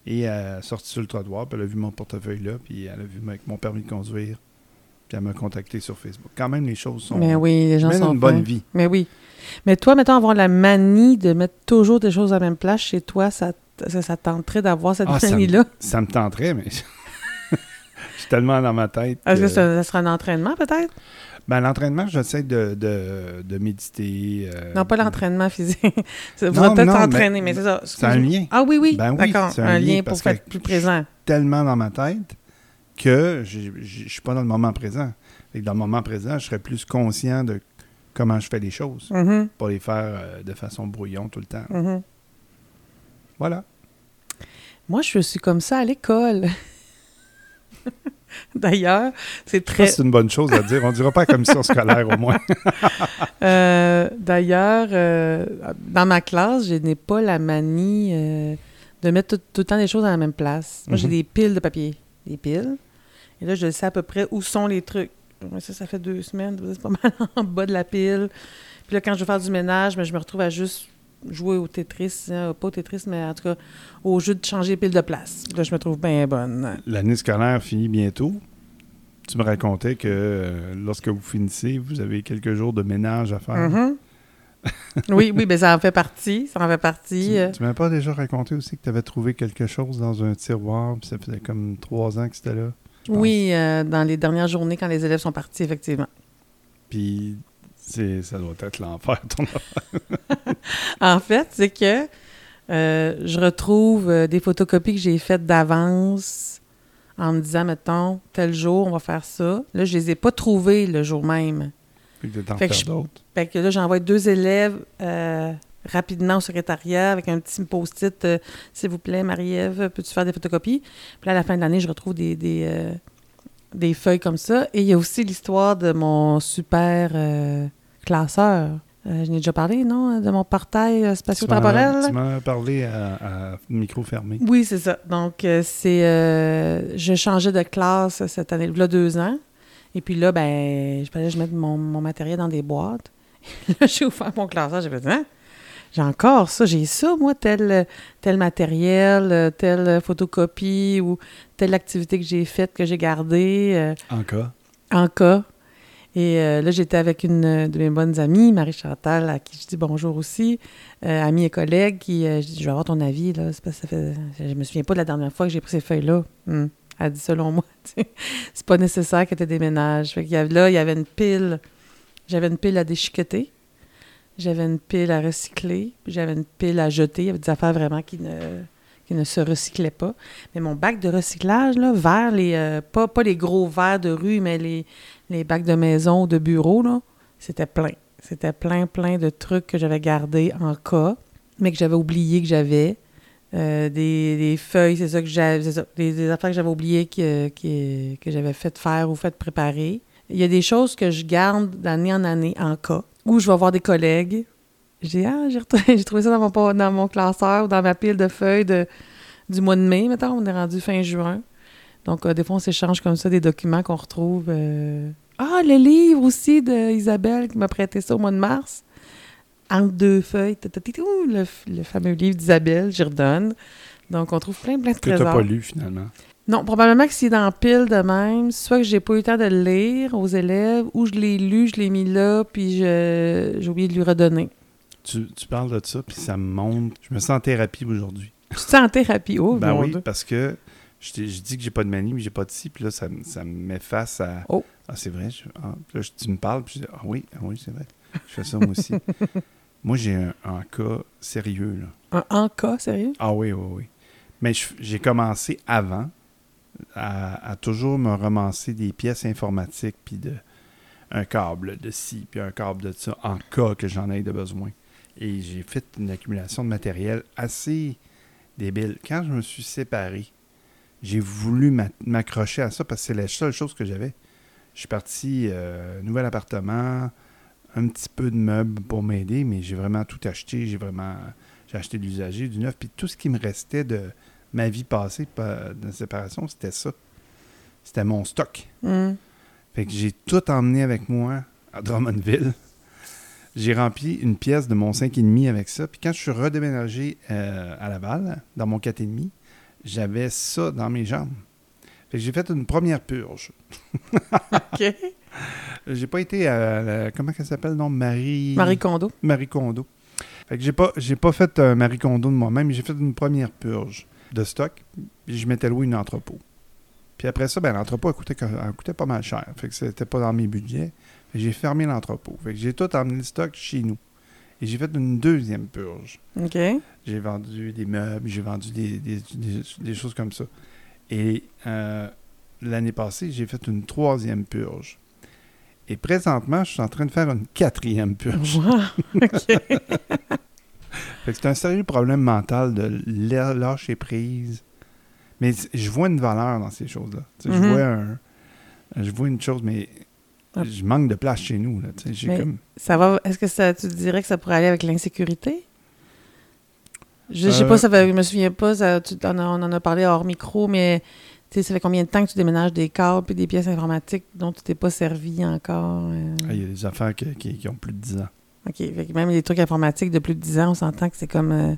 Et elle a sorti sur le trottoir, puis elle a vu mon portefeuille là, puis elle a vu avec mon permis de conduire. Puis elle m'a contacté sur Facebook. Quand même, les choses sont. Mais oui, les gens mènent sont une bonne vie. Mais oui. Mais toi, mettons, avoir la manie de mettre toujours des choses à la même place chez toi, ça, ça, ça tenterait d'avoir cette Ah, ça me- manie-là? Ça me tenterait, mais suis tellement dans ma tête. Est-ce que que- ça, ça sera un entraînement, peut-être? Ben, l'entraînement, j'essaie de, de, de méditer. euh, non, pas l'entraînement physique. Ça Non, peut-être s'entraîner, mais- mais, c'est ça. C'est un lien Ah oui, oui. Ben oui, D'accord. c'est Un, un lien pour être plus je- présent. tellement dans ma tête que je suis pas dans le moment présent. Dans le moment présent, je serais plus conscient de comment je fais les choses, Mhm, pas les faire euh, de façon brouillon tout le temps. mhm. Voilà. Moi, je suis comme ça à l'école. D'ailleurs, c'est très. c'est une bonne chose à dire. On dira pas comme ça scolaire au moins. Euh, D'ailleurs, euh, dans ma classe, je n'ai pas la manie euh, de mettre tout, tout le temps les choses à la même place. Moi, j'ai Mhm. des piles de papier. Des piles. Et là, je sais à peu près où sont les trucs. Ça, ça fait deux semaines. C'est pas mal en bas de la pile. Puis là, quand je veux faire du ménage, ben, je me retrouve à juste jouer au Tetris. hein, pas au Tetris, mais en tout cas, au jeu de changer les piles de place. Là, je me trouve bien bonne. L'année scolaire finit bientôt. Tu me racontais que euh, lorsque vous finissez, vous avez quelques jours de ménage à faire. Mhm. oui, oui, mais ça en fait partie. Ça en fait partie. Tu, euh. tu m'as pas déjà raconté aussi que tu avais trouvé quelque chose dans un tiroir, puis ça faisait comme trois ans que c'était là. Oui, euh, dans les dernières journées, quand les élèves sont partis, effectivement. Puis ça doit être l'enfer, ton En fait, c'est que euh, je retrouve euh, des photocopies que j'ai faites d'avance en me disant, mettons, tel jour, on va faire ça. Là, je les ai pas trouvées le jour même. Que Fait que je- d'autres. Fait que là, j'envoie deux élèves euh, rapidement au secrétariat avec un petit post-it euh, S'il vous plaît, Marie-Ève, peux-tu faire des photocopies? Puis là, à la fin de l'année, je retrouve des, des, euh, des feuilles comme ça. Et il y a aussi l'histoire de mon super euh, classeur. Euh, je n'ai déjà parlé, non? De mon portail euh, spatio-temporel? tu m'en as parlé à, à micro fermé. Oui, c'est ça. Donc, c'est. euh, je changeais de classe cette année, là, deux ans. Et puis là, ben, je que je mette mon, mon matériel dans des boîtes. là, j'ai ouvert mon classeur, j'ai fait, hein? J'ai encore ça, j'ai ça, moi, tel, tel matériel, euh, telle photocopie ou telle activité que j'ai faite, que j'ai gardée euh, En cas. en cas. Et euh, là, j'étais avec une de mes bonnes amies, Marie Chantal, à qui je dis bonjour aussi, euh, amie et collègue, qui, euh, je dis, je vais avoir ton avis, là. C'est parce que ça fait, je me souviens pas de la dernière fois que j'ai pris ces feuilles-là. Hmm. Elle dit, selon moi, c'est pas nécessaire que tu déménages. Fait qu'il y avait, là, il y avait une pile, j'avais une pile à déchiqueter, j'avais une pile à recycler, j'avais une pile à jeter. Il y avait des affaires vraiment qui ne, qui ne se recyclaient pas. Mais mon bac de recyclage, là, vers les, euh, pas, pas les gros verres de rue, mais les, les bacs de maison ou de bureau, là, c'était plein. C'était plein, plein de trucs que j'avais gardés en cas, mais que j'avais oublié que j'avais. Euh, des, des feuilles, c'est ça que j'avais, des affaires que j'avais oubliées que, que, que j'avais fait faire ou fait préparer. Il y a des choses que je garde d'année en année en cas, où je vais voir des collègues. Dis, ah, j'ai, retrouvé- j'ai trouvé ça dans mon, dans mon classeur ou dans ma pile de feuilles de, du mois de mai, mettons, on est rendu fin juin. Donc, euh, des fois, on s'échange comme ça des documents qu'on retrouve. euh, Ah, le livre aussi d'Isabelle qui m'a prêté ça au mois de mars. Entre deux feuilles, le, le fameux livre d'Isabelle, j'y redonne. Donc, on trouve plein, plein de Que trésors. pas lu, finalement. Non, probablement que c'est dans pile de même, soit que j'ai pas eu le temps de le lire aux élèves, ou je l'ai lu, je l'ai mis là, puis je- j'ai oublié de lui redonner. Tu, tu parles de ça, puis ça me monte. Je me sens en thérapie aujourd'hui. Tu te sens en thérapie, oh, ben oui, Dieu. parce que je, dis que j'ai pas de manie, mais j'ai pas de ci, puis là, ça, me- ça me met face à. Oh. Ah, c'est vrai. je- ah, là, je- tu me parles, puis je dis Ah oui, ah oui, c'est vrai. Je fais ça moi aussi. moi, j'ai un, un cas sérieux, là. Un en cas, sérieux? Ah oui, oui, oui. Mais j'ai commencé avant à, toujours me ramasser des pièces informatiques, puis de un câble de ci, puis un câble de ça, en cas que j'en ai de besoin. Et j'ai fait une accumulation de matériel assez débile. Quand je me suis séparé, j'ai voulu m'a- m'accrocher à ça parce que c'est la seule chose que j'avais. Je suis parti, euh, nouvel appartement, un petit peu de meubles pour m'aider, mais j'ai vraiment tout acheté. J'ai vraiment j'ai acheté de l'usager, du neuf, puis tout ce qui me restait de ma vie passée pa- de séparation, c'était ça. C'était mon stock. Hum. Fait que j'ai tout emmené avec moi à Drummondville. J'ai rempli une pièce de mon 5,5 avec ça. Puis quand je suis redéménagé euh, à Laval, dans mon 4,5, j'avais ça dans mes jambes. Fait que j'ai fait une première purge. OK. J'ai pas été à la- comment elle s'appelle, non? Marie... Marie Kondo. Marie Kondo. Fait que j'ai pas, j'ai pas fait un Marie Kondo de moi-même, j'ai fait une première purge de stock. Puis je m'étais loué une entrepôt. Puis après ça, ben, l'entrepôt a coûté, a coûté pas mal cher. Fait que c'était pas dans mes budgets. J'ai fermé l'entrepôt. Fait que j'ai tout emmené le stock chez nous. Et j'ai fait une deuxième purge. OK. J'ai vendu des meubles, j'ai vendu des, des- des- des choses comme ça. Et euh, l'année passée, j'ai fait une troisième purge. Et présentement, je suis en train de faire une quatrième purge. Wow. OK. Fait que c'est un sérieux problème mental de lâcher prise. Mais je vois une valeur dans ces choses-là. Je vois un- je vois une chose, mais Ah. je manque de place chez nous. Là, comme... Ça va. Est-ce que ça, tu dirais que ça pourrait aller avec l'insécurité? Je, je sais Euh, pas, ça fait, je me souviens pas, ça, tu- on, a- on en a parlé hors micro, mais ça fait combien de temps que tu déménages des câbles et des pièces informatiques dont tu t'es pas servi encore? euh? Ah, Il y a des affaires qui, qui- qui ont plus de 10 ans. OK. Fait que même les trucs informatiques de plus de 10 ans, on s'entend que c'est comme. euh,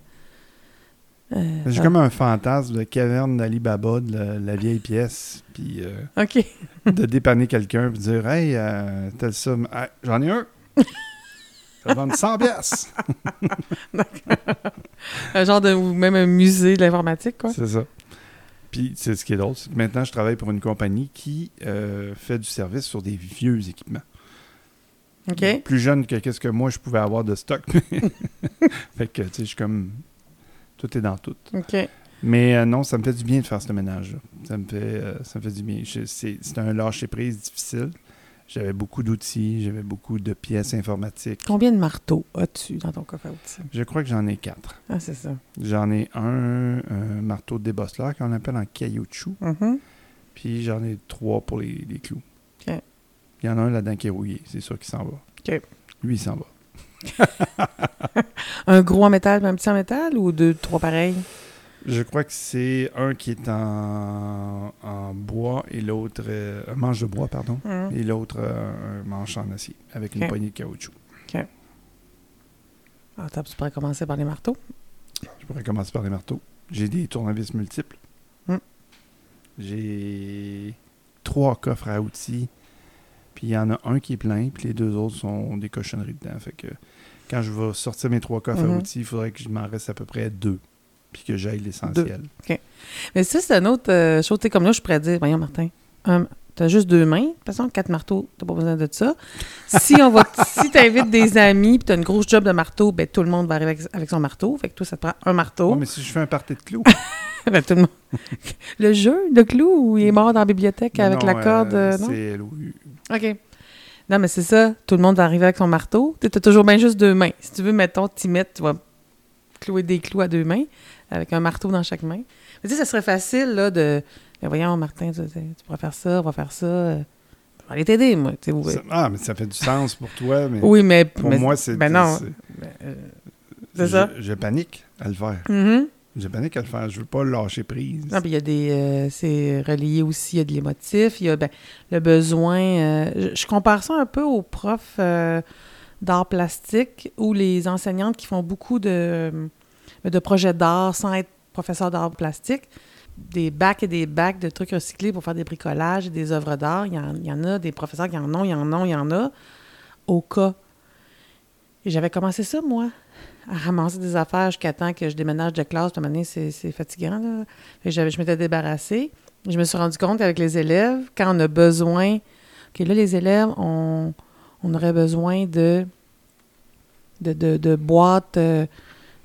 euh, J'ai ça- comme un fantasme de caverne d'Ali Baba, de la, la vieille pièce, puis euh, OK. de dépanner quelqu'un, puis dire Hey, telle somme, Hey, j'en ai un. Ça va vendre 100 pièces. un genre de. ou même un musée de l'informatique, quoi. C'est ça. Puis, c'est ce qui est drôle, c'est que maintenant, je travaille pour une compagnie qui fait du service sur des vieux équipements. Plus jeune que qu'est-ce que moi, je pouvais avoir de stock. fait que, tu sais, je suis comme... Tout est dans tout. OK. Mais euh, non, ça me fait du bien de faire ce ménage-là. Ça me fait, euh, ça me fait du bien. C'est un lâcher-prise difficile. J'avais beaucoup d'outils, j'avais beaucoup de pièces informatiques. Combien de marteaux as-tu dans ton coffre à outils? Je crois que j'en ai quatre. Ah, c'est ça. J'en ai un, un marteau de débosseleur qu'on appelle en caoutchouc. Mhm. Puis j'en ai trois pour les, les clous. OK. Il y en a un là-dedans qui est rouillé, c'est sûr qu'il s'en va. OK. Lui, il s'en va. Un gros en métal, un petit en métal ou deux, trois pareils? Je crois que c'est un qui est en, en bois et l'autre, euh, un manche de bois, pardon, Mhm. et l'autre euh, un manche en acier avec une OK. poignée de caoutchouc. Ah, attends, tu pourrais commencer par les marteaux. Je pourrais commencer par les marteaux. J'ai des tournevis multiples. Hmm. J'ai trois coffres à outils. Puis il y en a un qui est plein, puis les deux autres sont des cochonneries dedans. Fait que quand je vais sortir mes trois coffres Mhm. à outils, il faudrait que je m'en reste à peu près deux. Puis que j'aille l'essentiel. Mais ça, c'est une autre euh, chose. Comme là, je pourrais dire, voyons, Martin, un- t'as juste deux mains. De toute façon, quatre marteaux, t'as pas besoin de ça. Si on va, si t'invites des amis puis t'as une grosse job de marteau, ben tout le monde va arriver avec, avec son marteau. Fait que toi, ça te prend un marteau. Ouais, mais si je fais un party de clous. Ben, tout le monde. Le jeu de clou où il est mort dans la bibliothèque avec Non, la corde, euh, euh, non? C'est. OK. Non, mais c'est ça. Tout le monde va arriver avec son marteau. Tu as toujours bien juste deux mains. Si tu veux, mettons, t'y mettre, tu vas clouer des clous à deux mains avec un marteau dans chaque main. Mais tu sais, ça serait facile, là, de... Ben, voyons, Martin, tu, pourras faire ça, on va faire ça. Je vais aller t'aider, moi. tu sais, oui. Ça- Ah, mais ça fait du sens pour toi, mais Oui, mais... pour mais- moi, c'est. Ben non. c'est- ben, euh, ça. Je, je panique à le faire. Mhm. Je panique à le faire. Je veux pas lâcher prise. Non, puis il y a des. euh, c'est relié aussi, il y a de l'émotif, il y a ben, le besoin. euh, je, compare ça un peu aux profs euh, d'art plastique ou les enseignantes qui font beaucoup de, de projets d'art sans être professeur d'art plastique. Des bacs et des bacs de trucs recyclés pour faire des bricolages et des œuvres d'art. Il y, en, y en a des professeurs qui en ont, il y en ont, il y en a. Au cas. Et j'avais commencé ça, moi, à ramasser des affaires jusqu'à temps que je déménage de classe. Moment donné, c'est fatigant, là. Je m'étais débarrassée. Je me suis rendu compte qu'avec les élèves, quand on a besoin... OK, là, les élèves, on, on aurait besoin de, de, de, de boîtes euh,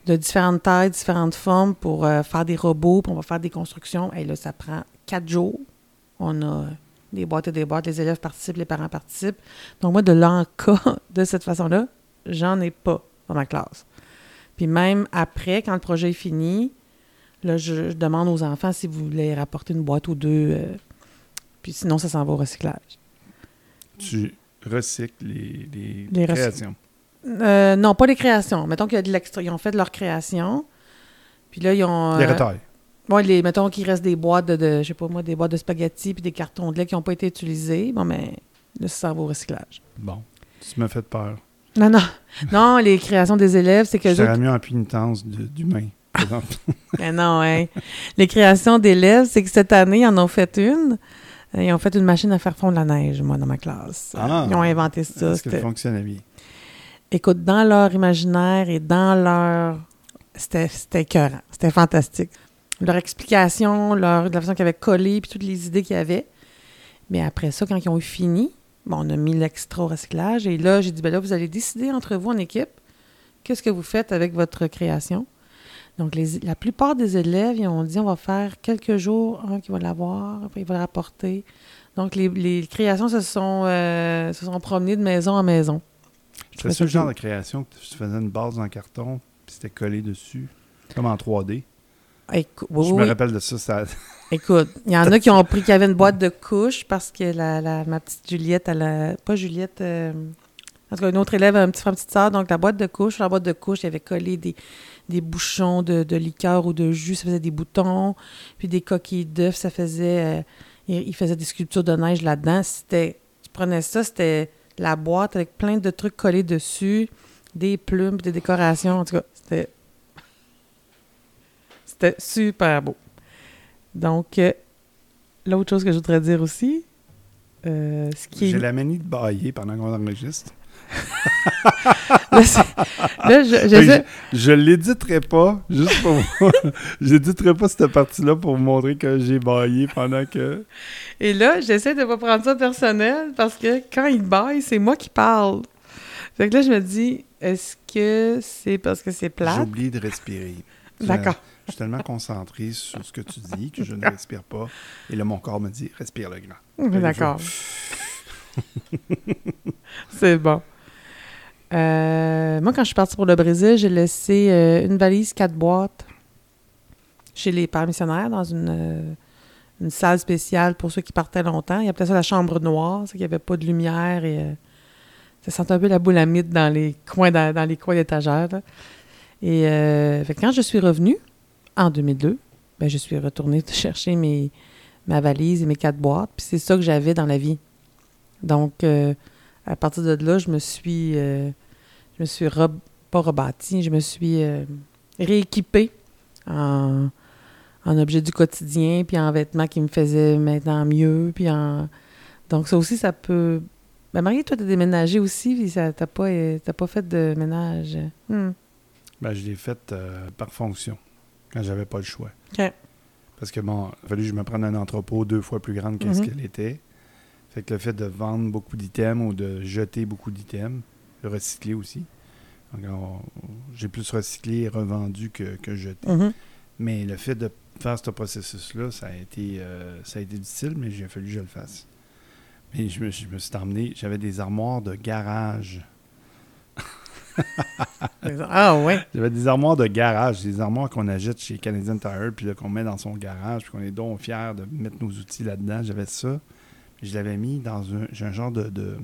de différentes tailles, différentes formes pour euh, faire des robots, puis on va faire des constructions. Et là, ça prend quatre jours. On a des boîtes et des boîtes. Les élèves participent, les parents participent. Donc, moi, de l'enca, de cette façon-là, j'en ai pas dans ma classe. Puis même après, quand le projet est fini, là, je, je demande aux enfants si vous voulez rapporter une boîte ou deux. euh, puis sinon, ça s'en va au recyclage. Tu recycles les, les, Les recy- créations. Euh, non, pas les créations. Mettons qu'il y a de l'extra. Ils ont fait de leur création. Puis là, ils ont. Les euh, retailles. ouais, les, mettons qu'il reste des boîtes de, de- je sais pas moi, des boîtes de spaghettis puis des cartons de lait qui n'ont pas été utilisés. Bon, mais là, ça s'en va au recyclage. Bon, tu m'as fait peur. Non, non. Non, les créations des élèves, c'est que Je eux autres- t'aurais mis en d'humain. Mais non, hein. Les créations d'élèves, c'est que cette année, ils en ont fait une. Euh, Ils ont fait une machine à faire fondre la neige, moi, dans ma classe. Ah. Ils ont inventé ça. Est-ce que fonctionnait bien? Écoute, dans leur imaginaire et dans leur... C'était écœurant. C'était fantastique. Leur explication, leur, la façon qu'ils avaient collé, puis toutes les idées qu'il y avait. Mais après ça, quand ils ont eu fini, bon, on a mis l'extra au recyclage. Et là, j'ai dit, ben là, vous allez décider entre vous en équipe, qu'est-ce que vous faites avec votre création. Donc, la plupart des élèves, ils ont dit, on va faire quelques jours, un qui va l'avoir, après il va le rapporter. Donc, les, créations se sont, euh, se sont promenées de maison en maison. C'est ça genre de création que tu faisais une base en carton, puis c'était collé dessus, comme en 3D. Écou- oui, je me oui. rappelle de ça. ça... Écoute, il y en a qui ont pris qu'il y avait une boîte de couches parce que la, la- ma petite Juliette, elle a, pas Juliette, euh, en tout cas, une autre élève a un petit frère, une petite sœur, donc la boîte de couches, sur la boîte de couches, il y avait collé des, des bouchons de, de liqueur ou de jus, ça faisait des boutons, puis des coquilles d'œufs, ça faisait, euh, il, il faisait des sculptures de neige là-dedans. C'était, tu prenais ça, c'était la boîte avec plein de trucs collés dessus, des plumes, des décorations, en tout cas, c'était, c'était super beau. Donc, euh, l'autre chose que je voudrais dire aussi, euh, ce qui est... J'ai la manie de bailler pendant qu'on enregistre. là, c'est- là, je, je je l'éditerai pas, juste pour J'éditerai pas cette partie-là pour vous montrer que j'ai baillé pendant que. Et là, j'essaie de pas prendre ça personnel parce que quand il baille, c'est moi qui parle. Fait que là, je me dis, est-ce que c'est parce que c'est J'ai plate? oublié de respirer. D'accord. Je suis tellement concentré sur ce que tu dis que je ne respire pas. Et là, mon corps me dit respire le grand. que D'accord. c'est bon. Euh, moi, quand je suis partie pour le Brésil, j'ai laissé euh, une valise, quatre boîtes chez les pères missionnaires dans une, euh, une salle spéciale pour ceux qui partaient longtemps. Ils appelaient ça la chambre noire, c'est qu'il n'y avait pas de lumière et ça sentait un peu la boule à mythe dans les coins dans, dans les coins d'étagères. là. Et fait quand je suis revenue en 2002, ben, je suis retournée chercher mes, ma valise et mes quatre boîtes. Puis c'est ça que j'avais dans la vie. Donc, euh, à partir de là, je me suis, euh, je me suis pas rebâtie, je me suis euh, rééquipée en, en objets du quotidien, puis en vêtements qui me faisaient maintenant mieux. Donc, ça aussi, ça peut. Ben, Marie, toi, t'as déménagé aussi, puis t'as pas, pas fait de ménage. Hmm. Ben, je l'ai fait par fonction, quand j'avais pas le choix. Parce que bon, il a fallu que je me prenne un entrepôt deux fois plus grande que ce Mhm. qu'elle était. Fait que le fait de vendre beaucoup d'items ou de jeter beaucoup d'items, de recycler aussi. J'ai plus recyclé et revendu que, que jeté. Mhm. Mais le fait de faire ce processus-là, ça a été euh, ça a été difficile, mais j'ai fallu que je le fasse. Mais je me, je me suis emmené, j'avais des armoires de garage. Ah, ouais. J'avais des armoires de garage, des armoires qu'on achète chez Canadian Tire, puis qu'on met dans son garage, puis qu'on est donc fiers de mettre nos outils là-dedans. J'avais ça. Puis je l'avais mis dans un, genre de, de,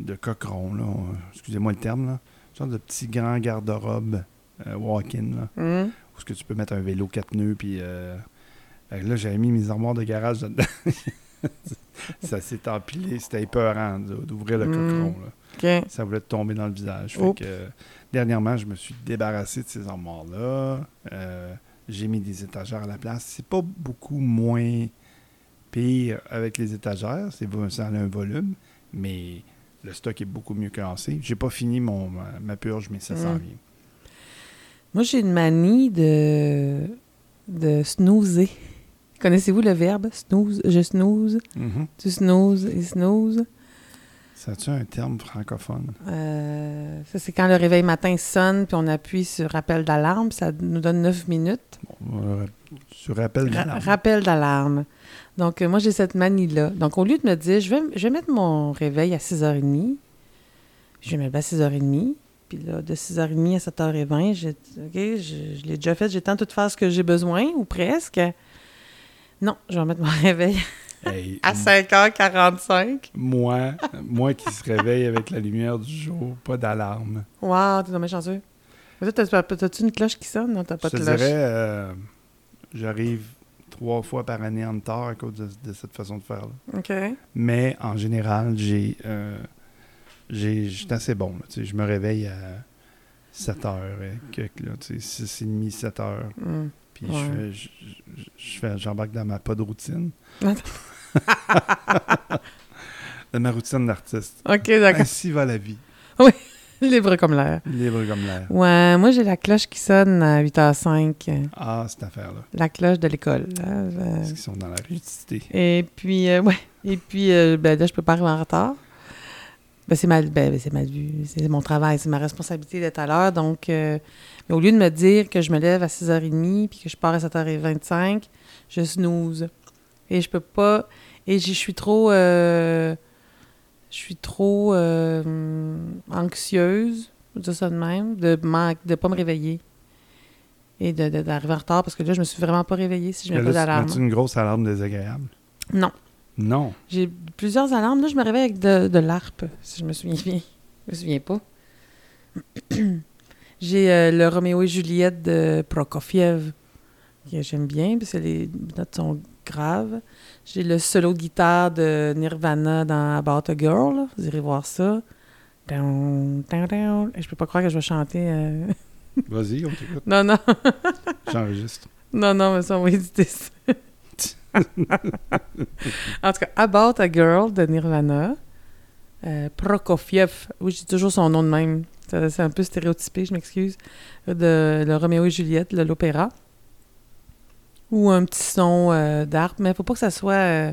de là. Excusez-moi le terme, là. Un genre de petit grand garde-robe euh, walk-in, là. Mhm. Où est-ce que tu peux mettre un vélo quatre nœuds, puis... euh, là, j'avais mis mes armoires de garage là-dedans. ça s'est empilé. C'était épeurant d'ouvrir le Mm. coqueron, là Ça voulait te tomber dans le visage. Fait Oups. que, euh, dernièrement, je me suis débarrassé de ces armoires-là. Euh, j'ai mis des étagères à la place. C'est pas beaucoup moins pire avec les étagères. C'est, ça a un volume, mais le stock est beaucoup mieux classé. J'ai pas fini mon, ma, ma purge, mais ça s'en Mm. vient. Moi, j'ai une manie de, de snoozer. Connaissez-vous le verbe snooze? Je snooze, Mhm. tu snooze, il snooze. Ça a-tu un terme francophone? Euh, ça, c'est quand le réveil matin sonne, puis on appuie sur rappel d'alarme, puis ça nous donne 9 minutes. Bon, euh, tu rappelles Ra- d'alarme. rappel d'alarme. Donc, euh, moi, j'ai cette manie-là. Donc, au lieu de me dire, je vais, je vais mettre mon réveil à 6h30, je vais me lever à 6h30, puis là, de 6h30 à 7h20, j'ai, OK, je, je l'ai déjà fait, j'ai le temps de tout faire ce que j'ai besoin, ou presque. Non, je vais mettre mon réveil Hey, à 5h45. moi, moi qui se réveille avec la lumière du jour, pas d'alarme. Wow, t'es dommage chanceux. Mais toi, t'as-tu une cloche qui sonne? Non, t'as pas Je de cloche. dirais, euh, j'arrive trois fois par année en retard à cause de, de cette façon de faire. là. OK. Mais en général, j'ai, euh, j'ai, j'étais assez bon. là, je me réveille à 7 heures, et quelques, là, tu sais, 6h30, 7 heures. Hmm. Puis Ouais. je je, je- je j'embarque dans ma pas de routine. dans ma routine d'artiste. OK, d'accord. Ainsi va la vie. Libre comme l'air. Libre comme l'air. Ouais, moi, j'ai la cloche qui sonne à 8h05. Ah, cette affaire-là. La cloche de l'école. Parce qu'ils sont dans la ruticité. Et puis, euh, ouais. Et puis, euh, ben, là, je peux pas arriver en retard. Ben, c'est mal, ben, ben, c'est mal vu. C'est mon travail, c'est ma responsabilité d'être à l'heure. Donc, euh, mais au lieu de me dire que je me lève à 6h30 puis que je pars à 7h25, je snooze. Et je peux pas. Et je suis trop. euh, je suis trop euh, anxieuse, je vais dire ça de même, de ne de pas me réveiller. Et de- de- d'arriver en retard parce que là, je me suis vraiment pas réveillée si je mets pas d'alarme. mets-tu une grosse alarme désagréable? Non. Non. J'ai plusieurs alarmes. Là, je me réveille avec de, de l'ARP, si je me souviens bien. Je me souviens pas. J'ai euh, le Roméo et Juliette de Prokofiev, que j'aime bien, parce que les notes sont graves. J'ai le solo de guitare de Nirvana dans About a Girl. là. Vous irez voir ça. Down, down, je peux pas croire que je vais chanter. euh, Vas-y, on t'écoute. non, non. J'enregistre. Non, non, mais ça, on va éditer ça. en tout cas, About a Girl de Nirvana. euh, Prokofiev. Oui, j'ai toujours son nom de même. C'est c'est un peu stéréotypé, je m'excuse. De le Roméo et Juliette, de l'opéra. Ou un petit son euh, d'harpe, mais faut pas que ça soit. euh,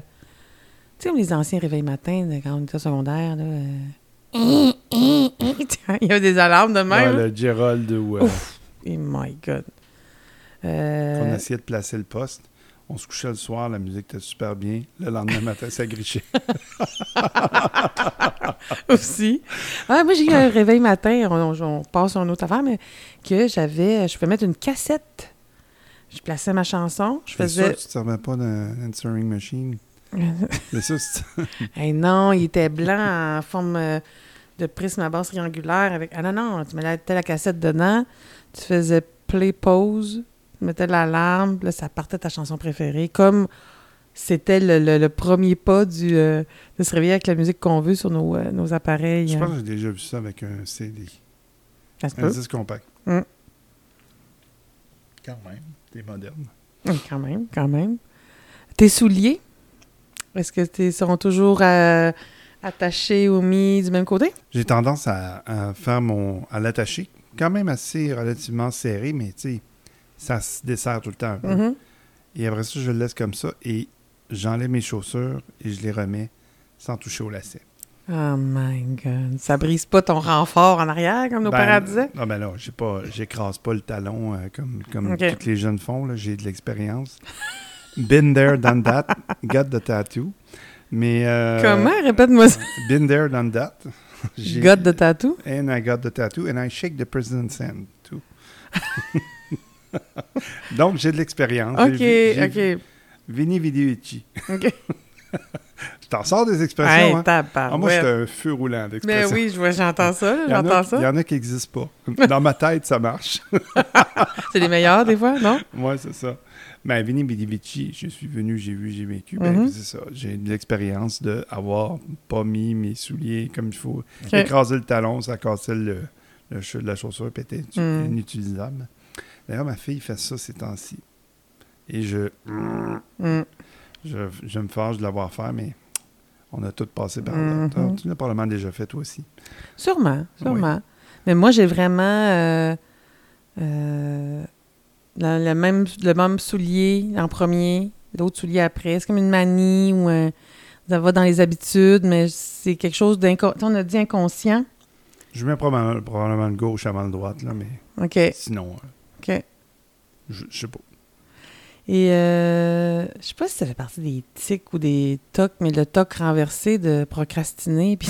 tu sais, comme les anciens réveils matins de quand on était secondaire. Là, euh, Il y a des alarmes de Ouais, même. le Gerald ou Oh my God. Euh, essayait de placer le poste. On se couchait le soir, la musique était super bien. Le lendemain matin, ça grichait. aussi. Ah, moi, j'ai eu un réveil matin, on, on passe sur une autre affaire, mais que j'avais, je pouvais mettre une cassette. Je plaçais ma chanson, je C'est sûr faisais... que tu ne servais pas d'un answering machine. C'est ça, c'est- Hey, non, il était blanc en forme euh, de prisme à base triangulaire. Avec... Ah non, non, tu mettais la cassette dedans, tu faisais play pause, tu mettais l'alarme, là, ça partait ta chanson préférée. Comme c'était le, le- le premier pas du, euh, de se réveiller avec la musique qu'on veut sur nos, euh, nos appareils. Je hein. pense que j'ai déjà vu ça avec un CD. Ça Un disque compact. Mm. Quand même, t'es moderne. Oui, Quand même, quand même. Tes souliers, est-ce que tes sont toujours euh, attachés ou mis du même côté? J'ai tendance à, à faire mon. à l'attacher. Quand même assez relativement serré, mais tu sais, ça se dessert tout le temps un peu. Mhm. Et après ça, je le laisse comme ça et j'enlève mes chaussures et je les remets sans toucher au lacet. Oh my God. Ça brise pas ton renfort en arrière, comme nos Ben, parents disaient? Non, ben là, j'ai pas, j'écrase pas le talon euh, comme, comme tous les jeunes font. là. J'ai de l'expérience. Been there, done that. Got the tattoo. Mais. euh, Comment? Répète-moi ça. Been there, done that. J'ai- God de tatou? And I got the tattoo and I shake the president's hand too. Donc, j'ai de l'expérience. OK, J'ai j'ai OK. Vini Vidi Vici. OK. T'en sors des expressions, Hey, hein? Ah, moi, j'étais un feu roulant Mais d'expressions. oui, je vois- j'entends ça, Il y, en a, j'entends il y ça. en a qui n'existent pas. Dans ma tête, ça marche. C'est les meilleurs, des fois, non? Moi, c'est ça. Ben, Vini Vidi Vici, je suis venu, j'ai vu, j'ai vécu. Ben, Mhm. c'est ça. J'ai de l'expérience d'avoir pas mis mes souliers comme il faut. OK. Écraser le talon, ça cassait le, le la chaussure, puis était Mm. inutilisable. D'ailleurs, ma fille fait ça ces temps-ci. Et je, Mm. je, je me fâche de l'avoir fait, mais on a tous passé par là. Toi, Tu l'as probablement déjà fait, toi aussi. Sûrement, sûrement. Mais moi, j'ai vraiment euh, euh, le, le même, le même soulier en premier, l'autre soulier après. C'est comme une manie ou un- ça va dans les habitudes, mais c'est quelque chose d'inconscient. On a dit inconscient. Je mets probablement, probablement le gauche avant le droite, là, mais OK, sinon, euh, OK. je, je sais pas. Et euh, je sais pas si ça fait partie des tics ou des tocs, mais le toc renversé de procrastiner puis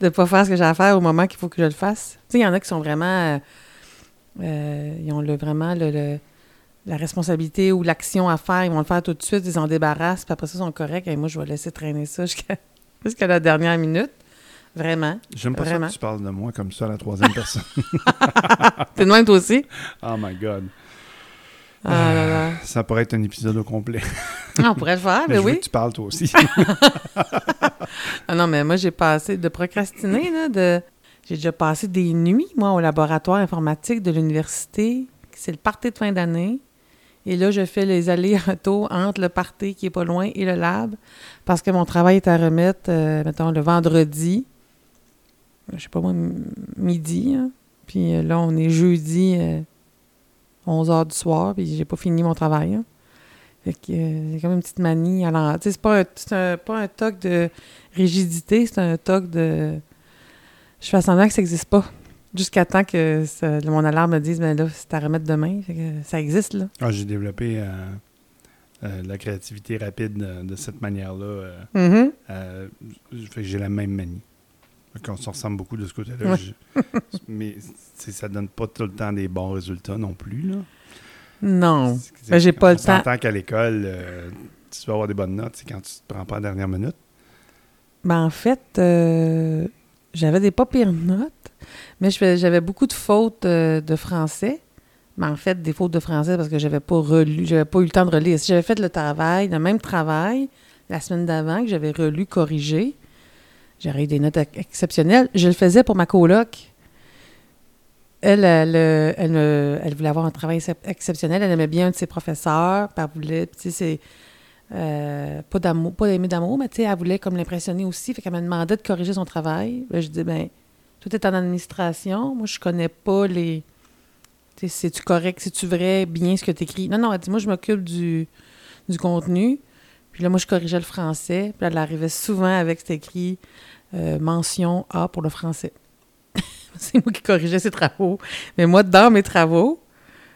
de pas faire ce que j'ai à faire au moment qu'il faut que je le fasse. Tu sais, il y en a qui sont vraiment... euh, euh, ils ont le, vraiment le, le- la responsabilité ou l'action à faire. Ils vont le faire tout de suite, ils s'en débarrassent, puis après ça, ils sont corrects. Et moi, je vais laisser traîner ça jusqu'à jusqu'à la dernière minute. Vraiment. J'aime pas Vraiment. ça que tu parles de moi comme ça à la troisième personne. T'es de même, toi aussi? Oh my God. Ah là là. Ça pourrait être un épisode au complet. Ah, on pourrait le faire, Mais mais je veux oui. que tu parles toi aussi. Ah non, mais moi, j'ai passé de procrastiner, là, de... J'ai déjà passé des nuits, moi, au laboratoire informatique de l'université. C'est le party de fin d'année. Et là, je fais les allers-retours entre le party qui est pas loin et le lab parce que mon travail est à remettre, euh, mettons, le vendredi. Je sais pas moi, midi. hein. Puis euh, là, on est jeudi, 11 h du soir, puis j'ai pas fini mon travail. hein. Fait que euh, j'ai comme une petite manie. Alors, tu sais, c'est pas un, un- pas un toc de rigidité, c'est un toc de. Je fais semblant que ça n'existe pas. Jusqu'à temps que ça- mon alarme me dise, ben là, c'est à remettre demain. Fait que ça existe, là. Ah, J'ai développé euh, euh, la créativité rapide de cette manière-là. fait que j'ai la même manie. Qu'on se ressemble beaucoup de ce côté-là. Ouais. Je- mais ça donne pas tout le temps des bons résultats non plus. Là. Non. C'est- Ben, j'ai pas on le temps. s'entend qu'à l'école, euh, tu vas avoir des bonnes notes, c'est quand tu te prends pas à la dernière minute. Ben, en fait, euh, j'avais des pas pires notes, mais j'avais beaucoup de fautes euh, de français. Mais en fait, des fautes de français parce que j'avais pas relu, j'avais pas eu le temps de relire. Si j'avais fait le travail, le même travail, la semaine d'avant, que j'avais relu, corrigé, j'aurais eu des notes ex- exceptionnelles. Je le faisais pour ma coloc. Elle, elle, elle, me- elle voulait avoir un travail excep- exceptionnel. Elle aimait bien un de ses professeurs. Elle voulait, tu sais, c'est euh, pas d'amour, d'amour, mais tu sais, elle voulait comme l'impressionner aussi. Fait qu'elle m'a demandé de corriger son travail. Je dis, ben, tout est en administration. Moi, je connais pas les. Tu sais, c'est-tu correct, c'est-tu vrai, bien ce que tu écris? Non, non, elle dit, moi, je m'occupe du, du contenu. Puis là, moi, je corrigeais le français. Puis là, elle arrivait souvent avec cet écrit euh, mention A pour le français. c'est moi qui corrigeais ses travaux. Mais moi, dans mes travaux,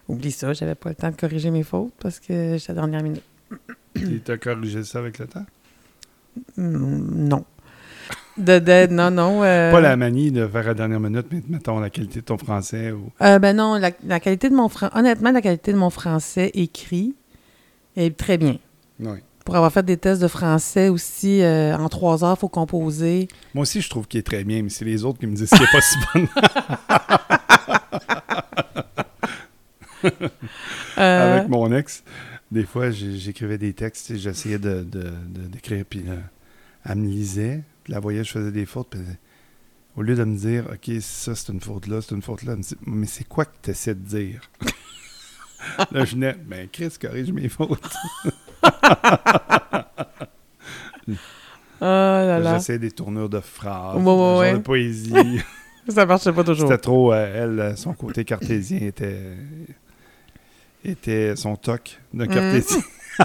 oublie ça, j'avais pas le temps de corriger mes fautes parce que j'étais à la dernière minute. Tu as corrigé ça avec le temps? Mm, Non. De, de- non, non. euh, Pas la manie de faire à la dernière minute, mais mettons la qualité de ton français. Ou... euh, ben non, la, la qualité de mon français, honnêtement, la qualité de mon français écrit est très bien. Oui. Pour avoir fait des tests de français aussi, euh, en trois heures, il faut composer. Moi aussi, je trouve qu'il est très bien, mais c'est les autres qui me disent qu'il n'est pas si bon. Euh, Avec mon ex, des fois, j'écrivais des textes et j'essayais de, de- de- d'écrire, puis euh, elle me lisait, puis la voyait, je faisais des fautes, puis au lieu de me dire, OK, ça, c'est une faute là, c'est une faute là, elle me dit, mais c'est quoi que tu essaies de dire? là, je venais, ben, Chris, corrige mes fautes. Oh là là. J'essayais des tournures de phrases, Ouais, ouais, des genres ouais. de poésie. Ça marchait pas toujours. C'était trop, euh, elle, son côté cartésien était, était son toc de Mm. cartésien.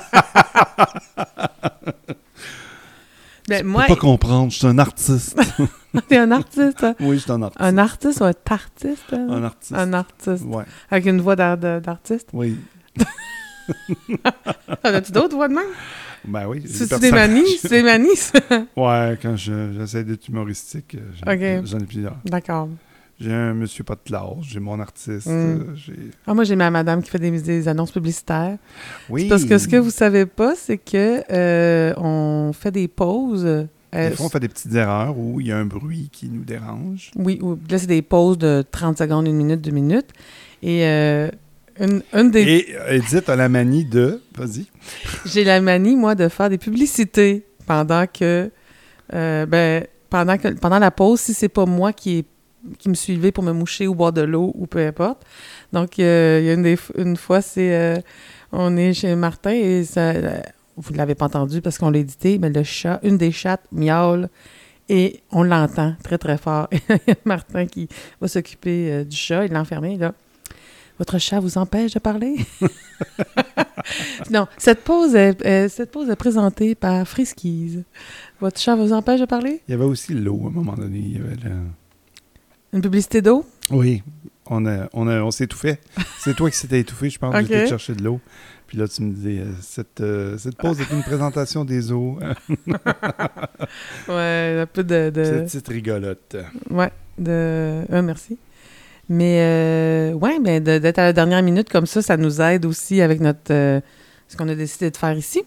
Ben, Je moi, peux pas comprendre, je suis un artiste. t'es un artiste. hein? oui, je suis un artiste. Un artiste ou un artiste? hein? Un artiste. Un artiste. Ouais, Avec une voix d'artiste? oui. En as-tu d'autres voix de même? Ben oui. C'est-tu des manies? C'est des manies? Ouais, quand je- j'essaie d'être humoristique, euh, j'en ai plusieurs. D'accord. J'ai un monsieur pas de classe, j'ai mon artiste. Mm. euh. Ah, moi, j'ai ma madame qui fait des, des annonces publicitaires. Oui. Parce que ce que vous savez pas, c'est que euh, on fait des pauses. euh, Des fois, on fait des petites erreurs où il y a un bruit qui nous dérange. Oui, ou- là, c'est des pauses de 30 secondes, une minute, deux minutes. Et euh, une, une des... Et euh, Edith a la manie de... Vas-y. J'ai la manie, moi, de faire des publicités pendant que... euh, ben, pendant, que, pendant la pause, si c'est pas moi qui, qui me suis levée pour me moucher ou boire de l'eau ou peu importe. Donc, euh, il y a une, des, une fois, c'est... euh, on est chez Martin et ça... vous l'avez pas entendu parce qu'on l'a édité, mais le chat, une des chattes miaule et on l'entend très, très fort. Martin qui va s'occuper du chat, il l'a enfermé, là. Votre chat vous empêche de parler? non, cette pause, est, est- cette pause est présentée par Friskies. Votre chat vous empêche de parler? Il y avait aussi l'eau à un moment donné. Il y avait le- Une publicité d'eau? Oui, on, a, on, a, on s'est étouffé. C'est toi qui s'était étouffé, je pense. Ok. J'étais chercher de l'eau. Puis là, tu me disais, euh, cette, euh, cette pause est une présentation des eaux. Ouais, un peu de... de- Cette petite rigolote. Ouais, de... euh, merci. Mais, euh, ouais, ben, d'être à la dernière minute comme ça, ça nous aide aussi avec notre... euh, ce qu'on a décidé de faire ici.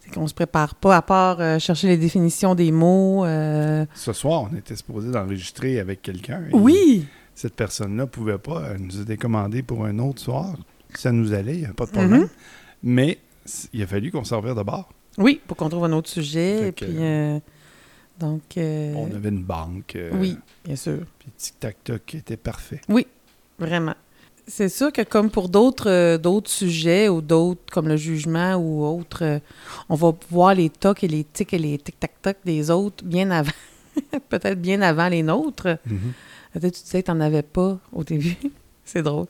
C'est qu'on se prépare pas, à part euh, chercher les définitions des mots. euh, Ce soir, on était supposé d'enregistrer avec quelqu'un. Oui! Cette personne-là pouvait pas. Elle nous a décommandé pour un autre soir. Ça nous allait, il n'y a pas de problème. Mhm. Mais il a fallu qu'on s'en de bord. Oui, pour qu'on trouve un autre sujet. Fait Et que- puis, donc, euh, On avait une banque. euh, oui, bien sûr. Puis tic-tac-toc était parfait. Vraiment. C'est sûr que comme pour d'autres euh, d'autres sujets ou d'autres, comme le jugement ou autres, euh, on va voir les tocs et les tics et les tic-tac-toc des autres bien avant, peut-être bien avant les nôtres. Mhm. Peut-être tu disais que tu n'en avais pas au début. C'est drôle.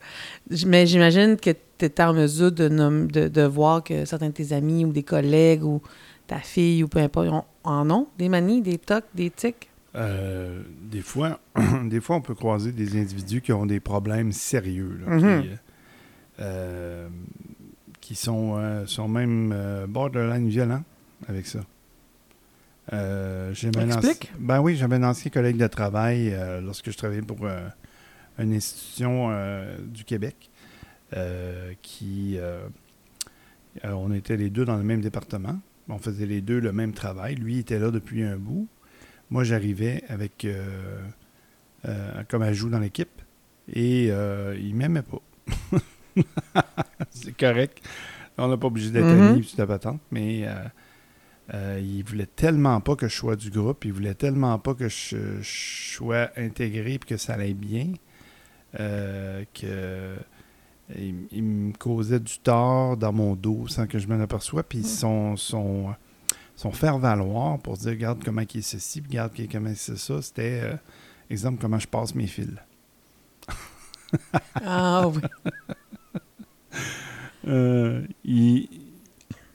Mais j'imagine que tu étais en mesure de, nom- de, de voir que certains de tes amis ou des collègues ou ta fille ou peu importe en ont des manies, des tocs, des tics? Euh, des, fois, des fois, on peut croiser des individus qui ont des problèmes sérieux, là, qui, euh, euh, qui sont, euh, sont même borderline violents avec ça. Explique. anci- Ben oui, j'avais un ancien collègue de travail lorsque je travaillais pour une institution du Québec qui... on était les deux dans le même département. On faisait les deux le même travail. Lui était là depuis un bout. Moi, j'arrivais avec euh, euh, comme ajout dans l'équipe et euh, il m'aimait pas. C'est correct. On n'a pas obligé d'être Mhm. amis, puis toute la patente, mais euh, euh, il voulait tellement pas que je sois du groupe, il voulait tellement pas que je, je sois intégré et que ça allait bien, euh, que il, il me causait du tort dans mon dos sans que je m'en aperçoive. Puis son, son, son faire-valoir pour dire, regarde comment il est ceci, puis regarde comment c'est ça, c'était, euh, exemple, comment je passe mes fils. Ah oui. Euh, il-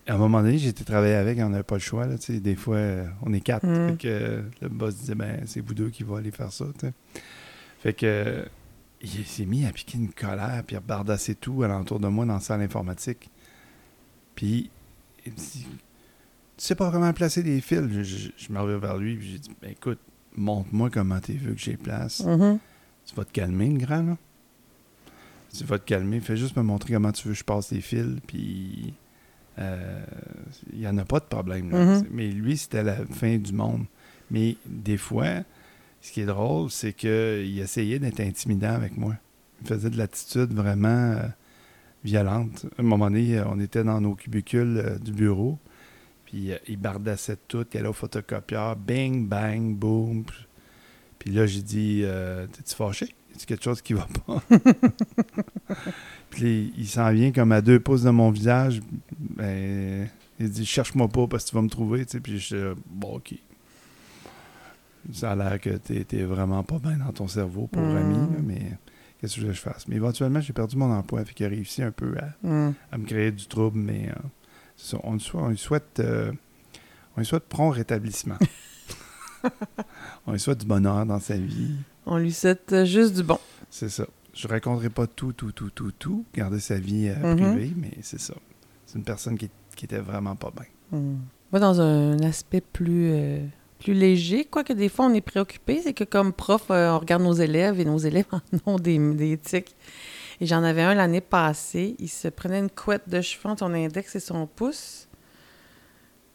à un moment donné, j'étais travaillé avec, on n'avait pas le choix. Là, des fois, euh, on est quatre. Mm. Fait que le boss disait, ben, c'est vous deux qui vont aller faire ça. Fait que il s'est mis à piquer une colère, puis à bardasser tout alentour de moi dans la salle informatique. Puis il me dit, tu sais pas comment placer des fils. Je, je, je me reviens vers lui, puis j'ai dit, ben, écoute, montre-moi comment tu veux que je les place. Mhm. Tu vas te calmer, le grand, là? Tu vas te calmer. Fais juste me montrer comment tu veux que je passe les fils, puis... euh, Il n'y en a pas de problème, là. Mhm. Mais lui, c'était la fin du monde. Mais des fois, ce qui est drôle, c'est qu'il essayait d'être intimidant avec moi. Il faisait de l'attitude vraiment euh, violente. À un moment donné, on était dans nos cubicules euh, du bureau, puis euh, il bardassait tout, il allait au photocopieur, bing, bang, boom. Puis là, j'ai dit, t'es-tu fâché? A quelque chose qui va pas? puis il s'en vient comme à deux pouces de mon visage. Ben, il dit, cherche-moi pas parce que tu vas me trouver. Puis je bon, ok. Ça a l'air que t'es t'es vraiment pas bien dans ton cerveau, pour Mm. ami, là, mais qu'est-ce que je fasse? Mais éventuellement, j'ai perdu mon emploi, fait qu'il a réussi un peu à, à me créer du trouble, mais euh, c'est ça, on, lui souhaite, on lui souhaite, euh, on lui souhaite prompt rétablissement. on lui souhaite du bonheur dans sa vie. On lui souhaite euh, juste du bon. C'est ça. Je raconterai pas tout, tout, tout, tout, tout, garder sa vie euh, Mhm. privée, mais c'est ça. C'est une personne qui, qui était vraiment pas bien. Moi, dans un aspect plus, plus léger, quoique des fois on est préoccupé, c'est que comme prof, euh, on regarde nos élèves et nos élèves en ont des, des tics. Et j'en avais un l'année passée. Il se prenait une couette de cheveux entre son index et son pouce.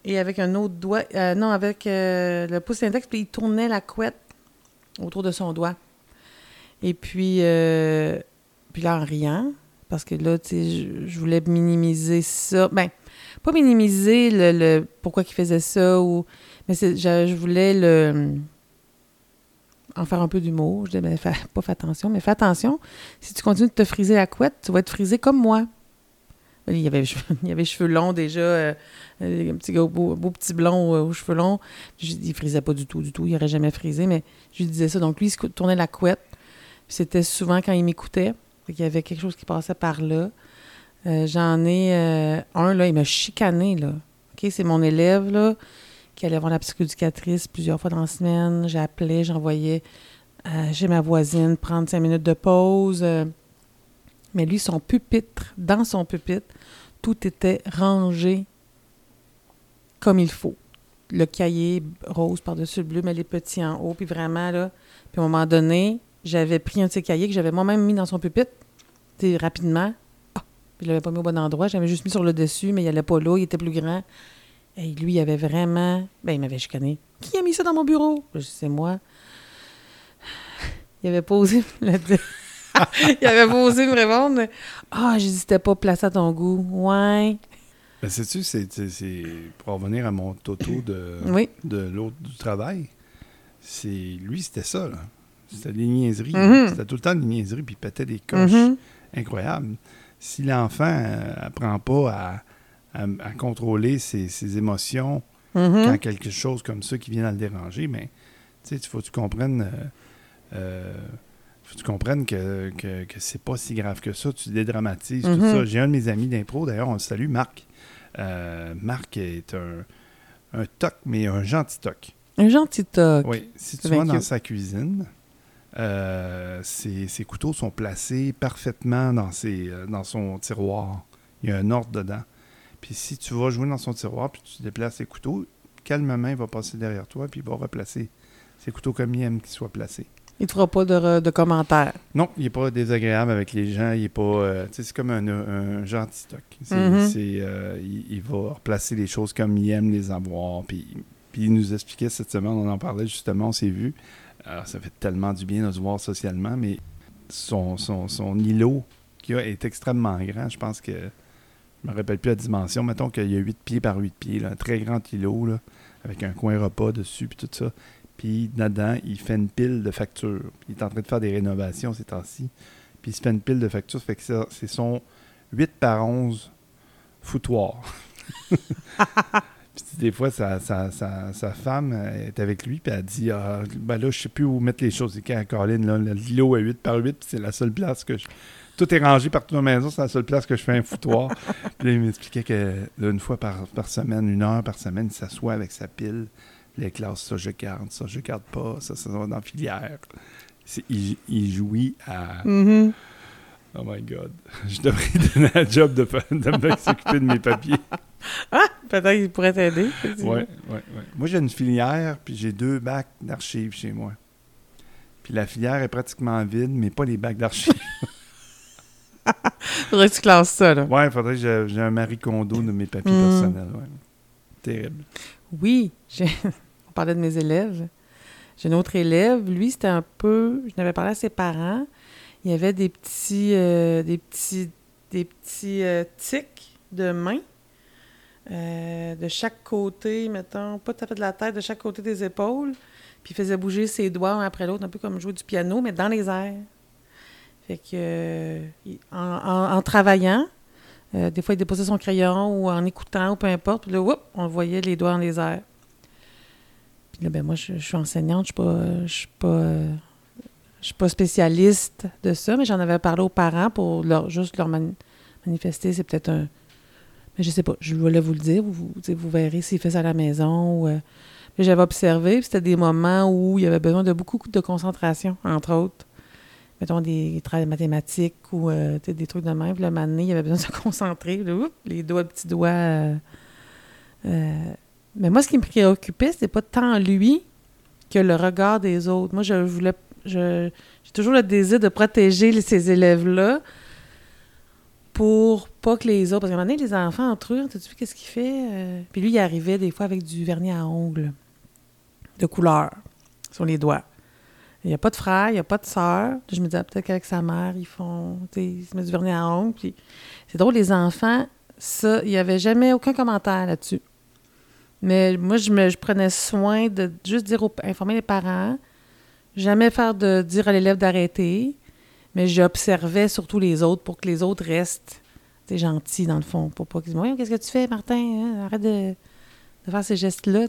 Et avec un autre doigt, euh, non, avec euh, le pouce index, puis il tournait la couette autour de son doigt. Et puis, euh, puis là, en riant, parce que là, tu sais, je, voulais minimiser ça. Ben, pas minimiser le, le- pourquoi il faisait ça, ou, mais je, je voulais le, en faire un peu d'humour. Je disais, ben, fais- pas fais attention, mais fais attention. Si tu continues de te friser la couette, tu vas être frisé comme moi. Il y avait, il y avait cheveux longs déjà, euh, euh, un petit gars, beau, beau petit blond euh, aux cheveux longs. Je, il frisait pas du tout, du tout. Il aurait jamais frisé, mais je lui disais ça. Donc lui, il se tournait la couette. C'était souvent quand il m'écoutait. Qu'il y avait quelque chose qui passait par là. Euh, J'en ai euh, un, là, il m'a chicané, là. OK, c'est mon élève, là, qui allait voir la psychoéducatrice plusieurs fois dans la semaine. J'appelais, j'envoyais euh, chez ma voisine prendre cinq minutes de pause. euh. mais lui, son pupitre, dans son pupitre, tout était rangé comme il faut. Le cahier rose par-dessus le bleu, mais les petits en haut, puis vraiment, là. Puis à un moment donné, j'avais pris un de ses cahiers que j'avais moi-même mis dans son pupitre, rapidement. Ah! Puis je l'avais pas mis au bon endroit, j'avais juste mis sur le dessus, mais il allait pas là, il était plus grand. Et lui, il avait vraiment... Ben, il m'avait chicané. Qui a mis ça dans mon bureau? Je c'est moi. Il avait pas osé me il avait pas osé me répondre. Ah, dit, c'était pas placé à ton goût. Ouais. Ben, sais-tu, c'est, c'est- c'est- pour revenir à mon toto de, Oui. de l'autre du travail, c'est lui, c'était ça, là. C'était des niaiseries. Mhm. C'était tout le temps des niaiseries, puis il pétait des coches Mhm. incroyables. Si l'enfant n'apprend pas à, à- à contrôler ses, ses émotions Mhm. quand quelque chose comme ça qui vient à le déranger, mais tu sais, il faut que tu comprennes, euh, euh, faut que tu comprennes que, que, que c'est pas si grave que ça. Tu dédramatises tout Mhm. ça. J'ai un de mes amis d'impro, d'ailleurs, on le salue, Marc. Euh, Marc est un, un toc, mais un gentil toc. Un gentil toc. Oui, si tu vas dans sa cuisine, euh, ses, ses couteaux sont placés parfaitement dans, ses, euh, dans son tiroir. Il y a un ordre dedans. Puis si tu vas jouer dans son tiroir, puis tu déplaces ses couteaux, calmement, il va passer derrière toi, puis il va replacer ses couteaux comme il aime qu'ils soient placés. Il ne fera pas de, de commentaires. Non, il n'est pas désagréable avec les gens. Il est pas. euh, c'est comme un, un stock. Mhm. c'est, euh, il, il va replacer les choses comme il aime les avoir. Puis, puis il nous expliquait cette semaine, on en parlait justement, on s'est vu. Alors, ça fait tellement du bien de se voir socialement, mais son, son, son îlot qui a est extrêmement grand. Je pense que. Je me rappelle plus la dimension. Mettons qu'il y a 8 pieds par 8 pieds. là, un très grand îlot, là, avec un coin repas dessus, puis tout ça. Puis dedans, il fait une pile de factures. Il est en train de faire des rénovations ces temps-ci. Puis il se fait une pile de factures. Fait que ça, c'est son 8 par 11 foutoir. Puis des fois, sa, sa, sa, sa femme est avec lui, puis elle dit ah, ben là, je sais plus où mettre les choses. C'est quand le l'îlot est 8 par 8, puis c'est la seule place que je. Tout est rangé partout dans la maison, c'est la seule place que je fais un foutoir. puis là, il m'expliquait que là, une fois par, par semaine, une heure par semaine, il s'assoit avec sa pile. Les classes, ça je garde, ça je garde pas, ça, ça va dans la filière. Il, il jouit à. Mhm. Oh my God. Je devrais donner un job de, de me s'occuper de mes papiers. Peut-être qu'il pourrait t'aider. Ouais, ouais, ouais. Moi, j'ai une filière, puis j'ai deux bacs d'archives chez moi. Puis la filière est pratiquement vide, mais pas les bacs d'archives. Faudrait que tu classes ça, là. ouais, il faudrait que j'ai un Marie Kondo de mes papiers Mm. personnels. Ouais. Terrible. Oui, on parlait de mes élèves. J'ai un autre élève, lui, c'était un peu. Je n'avais parlé à ses parents. Il y avait des petits, euh, des petits, des petits euh, tics de main euh, de chaque côté, mettons, pas tout à fait de la tête, de chaque côté des épaules. Puis il faisait bouger ses doigts un après l'autre, un peu comme jouer du piano, mais dans les airs. Fait que, euh, en, en- en travaillant, euh, des fois, il déposait son crayon ou en écoutant ou peu importe. Puis là, whoop, on voyait les doigts dans les airs. Puis là, ben moi, je, je suis enseignante, je je suis suis pas spécialiste de ça, mais j'en avais parlé aux parents pour leur, juste leur mani- manifester. C'est peut-être un, mais je sais pas. Je voulais vous le dire. Vous, vous, vous verrez s'il fait ça à la maison. Ou, euh, j'avais observé, c'était des moments où il y avait besoin de beaucoup de concentration, entre autres. Mettons des travaux mathématiques ou euh, tu sais, des trucs de même. Puis le donné, il avait besoin de se concentrer. Les doigts, petits doigts. euh, euh, mais moi, ce qui me préoccupait, c'était pas tant lui que le regard des autres. Moi, je voulais. J'ai toujours le désir de protéger ces élèves-là pour pas que les autres. Parce qu'à un moment donné, les enfants entre eux, t'as-tu vu qu'est-ce qu'il fait? Puis lui, il arrivait des fois avec du vernis à ongles de couleur sur les doigts. Il n'y a pas de frère, il n'y a pas de sœur. Je me disais, ah, peut-être qu'avec sa mère, ils font. Ils se mettent du vernis à ongles. Puis c'est drôle, les enfants, ça, il n'y avait jamais aucun commentaire là-dessus. Mais moi, je, me, je prenais soin de juste dire informer les parents, jamais faire de dire à l'élève d'arrêter, mais j'observais surtout les autres pour que les autres restent gentils, dans le fond. Pour pas qu'ils disent Voyons, qu'est-ce que tu fais, Martin hein? Arrête de, de faire ces gestes-là.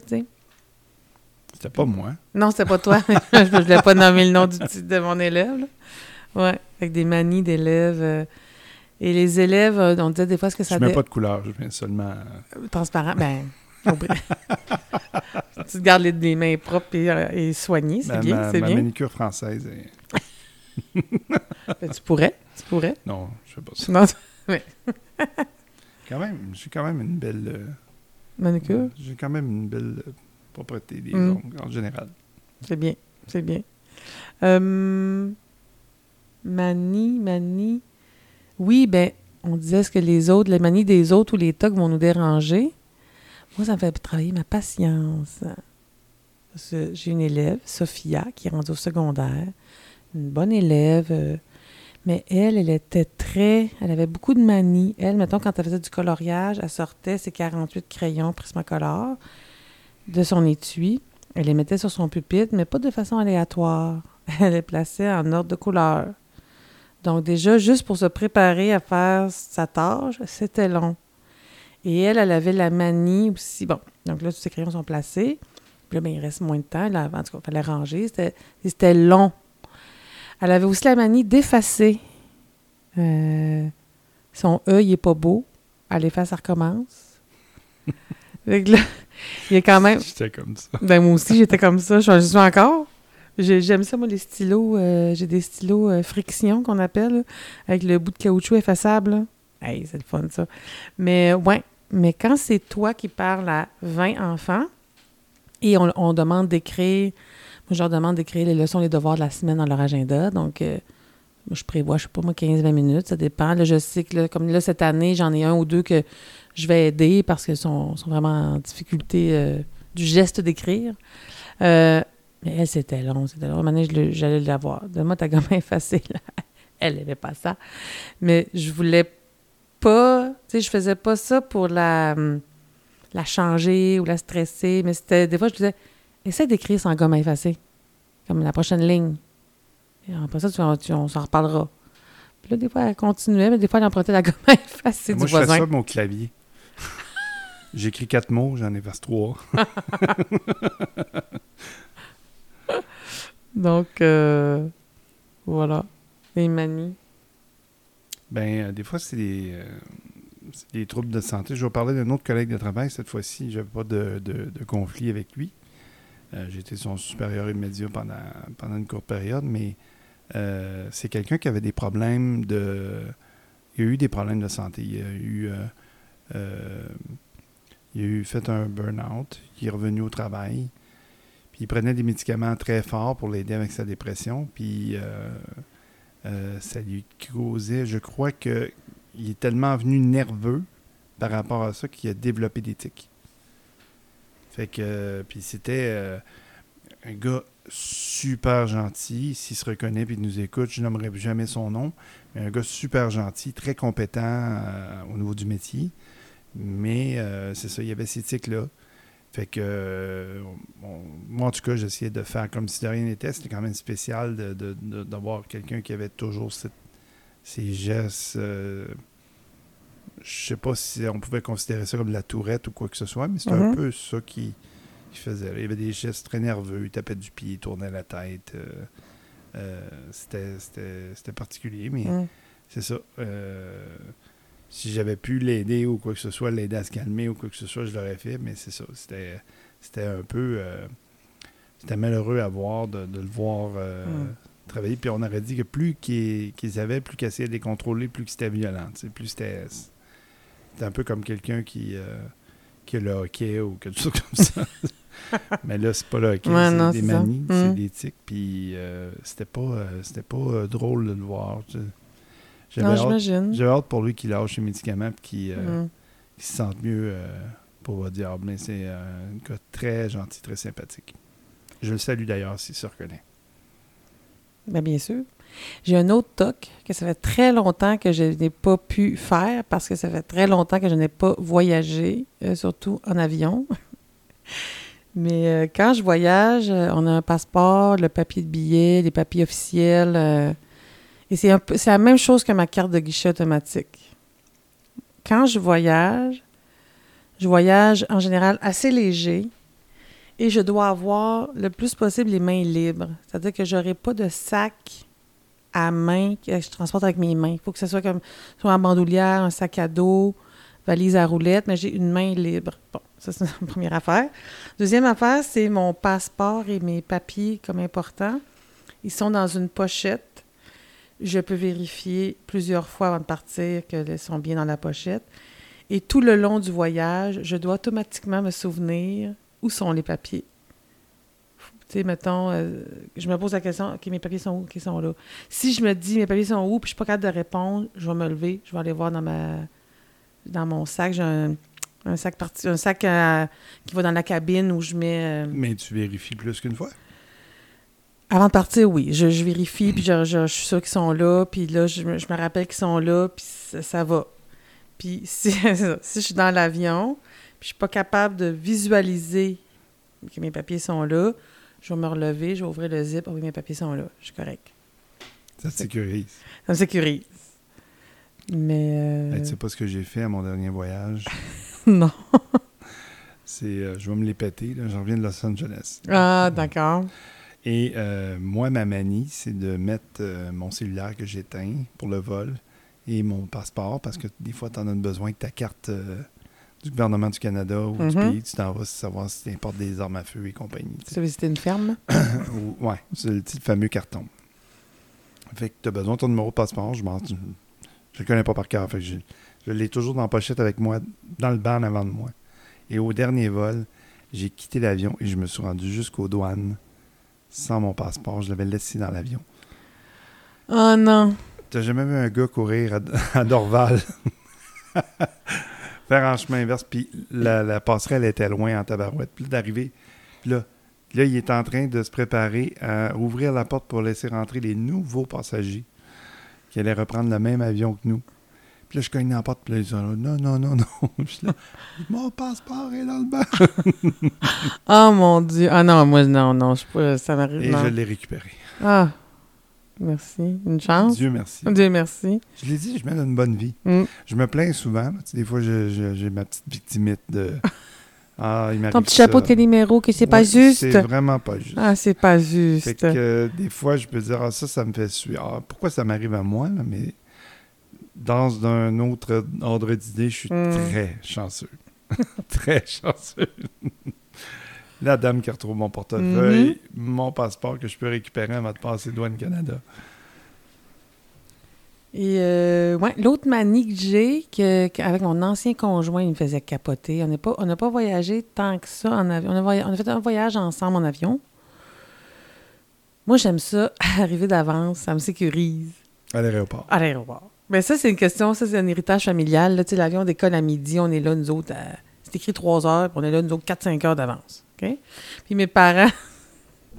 C'était pas moi. Non, c'était pas toi. je ne voulais pas nommer le nom du de mon élève. là. Ouais, avec des manies d'élèves. euh, et les élèves, euh, on disait des fois ce que ça je mets dé- pas de couleur, je mets seulement. transparent. Ben, tu te gardes les, les mains propres et, euh, et soignées, c'est ma, bien, ma- c'est ma bien. manicure française. est- Ben, tu pourrais, tu pourrais. Non, je sais pas ça. Non, Quand même, j'ai quand même une belle. euh, manucure, J'ai quand même une belle euh, propreté des Mm. ongles en général. c'est bien, c'est bien. Euh, manie, manie. Oui, ben, on disait ce que les autres, les manies des autres ou les tocs vont nous déranger. Moi, ça me fait travailler ma patience. J'ai une élève, Sophia, qui est rendue au secondaire. Une bonne élève. euh, mais elle, elle était très... Elle avait beaucoup de manies. Elle, mettons, quand elle faisait du coloriage, elle sortait ses 48 crayons Prismacolor de son étui. Elle les mettait sur son pupitre, mais pas de façon aléatoire. Elle les plaçait en ordre de couleur. Donc déjà, juste pour se préparer à faire sa tâche, c'était long. Et elle, elle avait la manie aussi. Bon, donc là, tous ses crayons sont placés. Puis là, ben, il reste moins de temps. Là, en tout il fallait ranger. C'était, long. Elle avait aussi la manie d'effacer. Euh, son E, il est pas beau. Elle efface, ça recommence. Fait que là, il y a quand même... J'étais comme ça. Ben, moi aussi, j'étais comme ça. Je suis encore. J'ai- J'aime ça, moi, les stylos. euh, J'ai des stylos euh, friction qu'on appelle, là, avec le bout de caoutchouc effaçable. là. Hey, c'est le fun, ça. Mais, ouais. Mais quand c'est toi qui parles à 20 enfants et on, on demande d'écrire, moi, je leur demande d'écrire les leçons, les devoirs de la semaine dans leur agenda. Donc, euh, moi, je prévois, je sais pas, moi, 15-20 minutes, ça dépend. Là, je sais que, là, comme là, cette année, j'en ai un ou deux que je vais aider parce qu'ils sont, sont vraiment en difficulté euh, du geste d'écrire. Euh, mais elle, c'était long, c'était long. Maintenant, j'allais la voir. Donne-moi ta gomme effacée, là. Elle n'aimait pas ça. Mais je voulais pas... Tu sais, je faisais pas ça pour la, hum, la changer ou la stresser. Mais c'était... Des fois, je disais, essaie d'écrire sans gomme à effacer. Comme la prochaine ligne. Et après ça, tu, tu- on s'en reparlera. Puis là, des fois, elle continuait, mais des fois, elle empruntait la gomme à effacer Moi, du je fais voisin. ça mon clavier. J'écris quatre mots, j'en efface trois. Donc, euh, voilà. Les manies. Ben, euh, des fois, c'est des, euh, c'est des troubles de santé. Je vais parler d'un autre collègue de travail. Cette fois-ci, je n'avais pas de, de- de conflit avec lui. J'étais son supérieur immédiat pendant, pendant une courte période, mais c'est quelqu'un qui avait des problèmes de... Il a eu des problèmes de santé. Il a eu... il a eu fait un burn-out. Il est revenu au travail. Puis il prenait des médicaments très forts pour l'aider avec sa dépression. Puis euh, euh, ça lui causait, je crois que il est tellement venu nerveux par rapport à ça qu'il a développé des tics. Fait que, puis c'était euh, un gars super gentil, s'il se reconnaît puis nous écoute, je nommerai jamais son nom, mais un gars super gentil, très compétent au niveau du métier. Mais euh, c'est ça, il y avait ces tics-là. Fait que, euh, on- moi, en tout cas, j'essayais de faire comme si de rien n'était. C'était quand même spécial de- de- quelqu'un qui avait toujours cette- ces gestes. euh, je sais pas si on pouvait considérer ça comme de la tourette ou quoi que ce soit, mais c'était un Mhm. peu ça qu'il qu'il faisait. Il y avait des gestes très nerveux, il tapait du pied, il tournait la tête. euh, c'était particulier, mais Mm. c'est ça. Si j'avais pu l'aider ou quoi que ce soit, l'aider à se calmer ou quoi que ce soit, je l'aurais fait, mais c'est ça. C'était c'était un peu. euh, c'était malheureux à voir de, de le voir euh, Mm. travailler. Puis on aurait dit que plus qu'ils avaient, plus qu'ils essayaient de les contrôler, plus que c'était violent. Plus c'était. C'était un peu comme quelqu'un qui. euh, qui a le hockey ou quelque chose comme ça. Mais là, c'est pas le hockey, Ouais, c'est des manies, c'est Mm. des tics. Puis c'était pas, c'était pas drôle de le voir. J'avais hâte, pour lui qu'il lâche ses médicaments et qu'il euh, Mm. qu'il se sente mieux euh, pour le diable. C'est euh, un gars très gentil, très sympathique. Je le salue d'ailleurs s'il se reconnaît. Ben, bien sûr. J'ai un autre toc que ça fait très longtemps que je n'ai pas pu faire parce que ça fait très longtemps que je n'ai pas voyagé, euh, surtout en avion. Mais euh, quand je voyage, on a un passeport, le papier de billet, les papiers officiels. euh, et c'est la même chose que ma carte de guichet automatique. Quand je voyage, je voyage en général assez léger et je dois avoir le plus possible les mains libres. C'est-à-dire que j'aurai pas de sac à main que je transporte avec mes mains. Il faut que ce soit comme soit en bandoulière, un sac à dos, valise à roulettes, mais j'ai une main libre. Bon, ça c'est la première affaire. Deuxième affaire, c'est mon passeport et mes papiers comme importants. Ils sont dans une pochette. Je peux vérifier plusieurs fois avant de partir qu'ils sont bien dans la pochette. Et tout le long du voyage, je dois automatiquement me souvenir où sont les papiers. Tu sais, mettons, euh, je me pose la question, OK, mes papiers sont où? Qui sont là? Si je me dis, mes papiers sont où, puis je suis pas capable de répondre, je vais me lever, je vais aller voir dans ma dans mon sac. J'ai un, un sac parti, un sac euh, qui va dans la cabine où je mets... euh, Mais tu vérifies plus qu'une fois? Avant de partir, oui. Je, je vérifie, puis je, je- je suis sûre qu'ils sont là, puis là, je, me- rappelle qu'ils sont là, puis ça, ça va. Puis si, je suis dans l'avion, puis je suis pas capable de visualiser que mes papiers sont là, je vais me relever, je vais ouvrir le zip, oh oui, mes papiers sont là, je suis correct. Ça te sécurise. Ça me sécurise. Mais... euh, Hey, tu sais pas ce que j'ai fait à mon dernier voyage? non. C'est, euh, je vais me les péter. Là. Je reviens de Los Angeles. Ah, d'accord. Et euh, moi, ma manie, c'est de mettre euh, mon cellulaire que j'éteins pour le vol et mon passeport parce que des fois, tu en as besoin avec ta carte euh, du gouvernement du Canada ou du Mhm. pays. Tu t'en vas savoir si tu importes des armes à feu et compagnie. tu as visité une ferme? Ou- ouais, c'est le petit fameux carton. Fait que tu as besoin de ton numéro de passeport. Je ne le connais pas par cœur. Fait que je, je l'ai toujours dans la pochette avec moi, dans le banc en avant de moi. Et au dernier vol, j'ai quitté l'avion et je me suis rendu jusqu'aux douanes sans mon passeport. Je l'avais laissé dans l'avion. Oh non. T'as jamais vu un gars courir à, à Dorval? Faire en chemin inverse, puis la, la passerelle était loin en tabarouette. Puis d'arriver, puis là, là, il est en train de se préparer à ouvrir la porte pour laisser rentrer les nouveaux passagers qui allaient reprendre le même avion que nous. Puis là, je cogne dans la porte, puis là, ils sont là, non, non, non, non. Je suis là, mon passeport est dans le banc. Oh mon Dieu. Ah non, moi, non, non, je peux, ça m'arrive. Et non. je l'ai récupéré. Ah. Merci. Une chance. Dieu merci. Dieu merci. Je l'ai dit, je mène une bonne vie. Mm. Je me plains souvent. Tu sais, des fois, j'ai ma petite victimite de. Ah, il Ton petit chapeau ça. de Calimero, que c'est pas juste. C'est vraiment pas juste. Ah, c'est pas juste. Fait que euh, des fois, je peux dire, ah, ça, ça me fait suer. Ah, pourquoi ça m'arrive à moi, là? Mais dans un autre ordre d'idée, je suis Mm. très chanceux. très chanceux. La dame qui retrouve mon portefeuille, Mm-hmm. mon passeport que je peux récupérer avant de passer douane Canada. Et euh, ouais, l'autre manie que j'ai, que, mon ancien conjoint, il me faisait capoter. On n'a pas, on pas voyagé tant que ça en avion. On a, on a fait un voyage ensemble en avion. Moi, j'aime ça, arriver d'avance, ça me sécurise À l'aéroport. à l'aéroport. Mais ça, c'est une question, ça, c'est un héritage familial. là. Tu sais, l'avion décolle à midi, on est là, nous autres, à- c'est écrit 3 heures, puis on est là, nous autres, 4-5 heures d'avance. OK? Puis mes parents,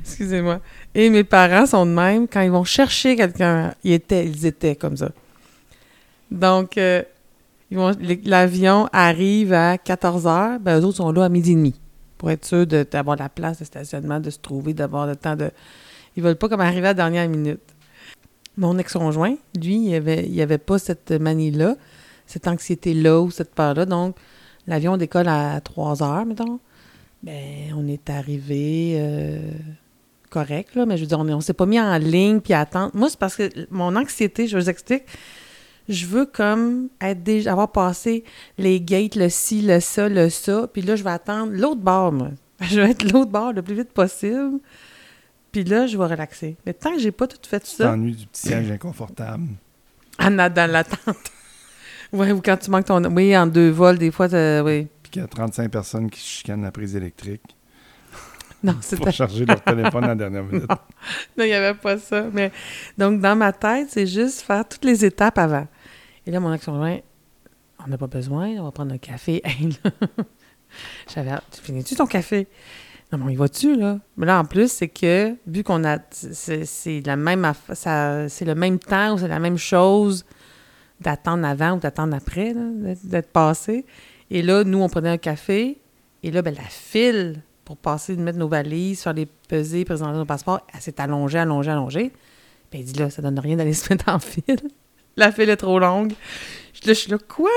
excusez-moi, et mes parents sont de même, quand ils vont chercher quelqu'un, ils étaient, ils étaient comme ça. Donc, euh, l'avion arrive à 14 heures, ben, eux autres sont là à midi et demi, pour être sûr d'avoir la place de stationnement, de se trouver, d'avoir le temps de... Ils veulent pas comme arriver à la dernière minute. Mon ex-conjoint, lui, il avait, il avait pas cette manie-là, cette anxiété-là ou cette peur-là. Donc, l'avion décolle à 3 heures, mettons. Ben, on est arrivé euh, correct, là, mais je veux dire, on ne s'est pas mis en ligne puis attendre. Moi, c'est parce que mon anxiété, je vous explique, je veux comme être déjà, avoir passé les gates, le ci, le ça, le ça, puis là, je vais attendre l'autre bord, moi. Je vais être l'autre bord le plus vite possible. Puis là, je vais relaxer. Mais tant que j'ai pas tout fait Tu ça, t'ennuies du petit siège inconfortable. en a- dans l'attente. Oui, ou quand tu manques ton. Oui, en deux vols, des fois, oui. Puis qu'il y a 35 personnes qui chicanent la prise électrique Non, pour c'était. charger leur téléphone à la dernière minute. Non, il n'y avait pas ça. Mais donc, dans ma tête, c'est juste faire toutes les étapes avant. Et là, mon ex-conjoint, on n'a pas besoin, on va prendre un café. J'avais. Tu finis-tu ton café? On y va-tu, là? Mais là, en plus, c'est que, vu qu'on a. C'est la même c'est le même temps ou c'est la même chose d'attendre avant ou d'attendre après, d'être- passé. Et là, nous, on prenait un café. Et là, ben, la file pour passer, de mettre nos valises, faire les peser, présenter nos passeports, elle s'est allongée, allongée, allongée. Puis elle dit là, ça donne rien d'aller se mettre en file. La file est trop longue. Je, là, je suis là, quoi?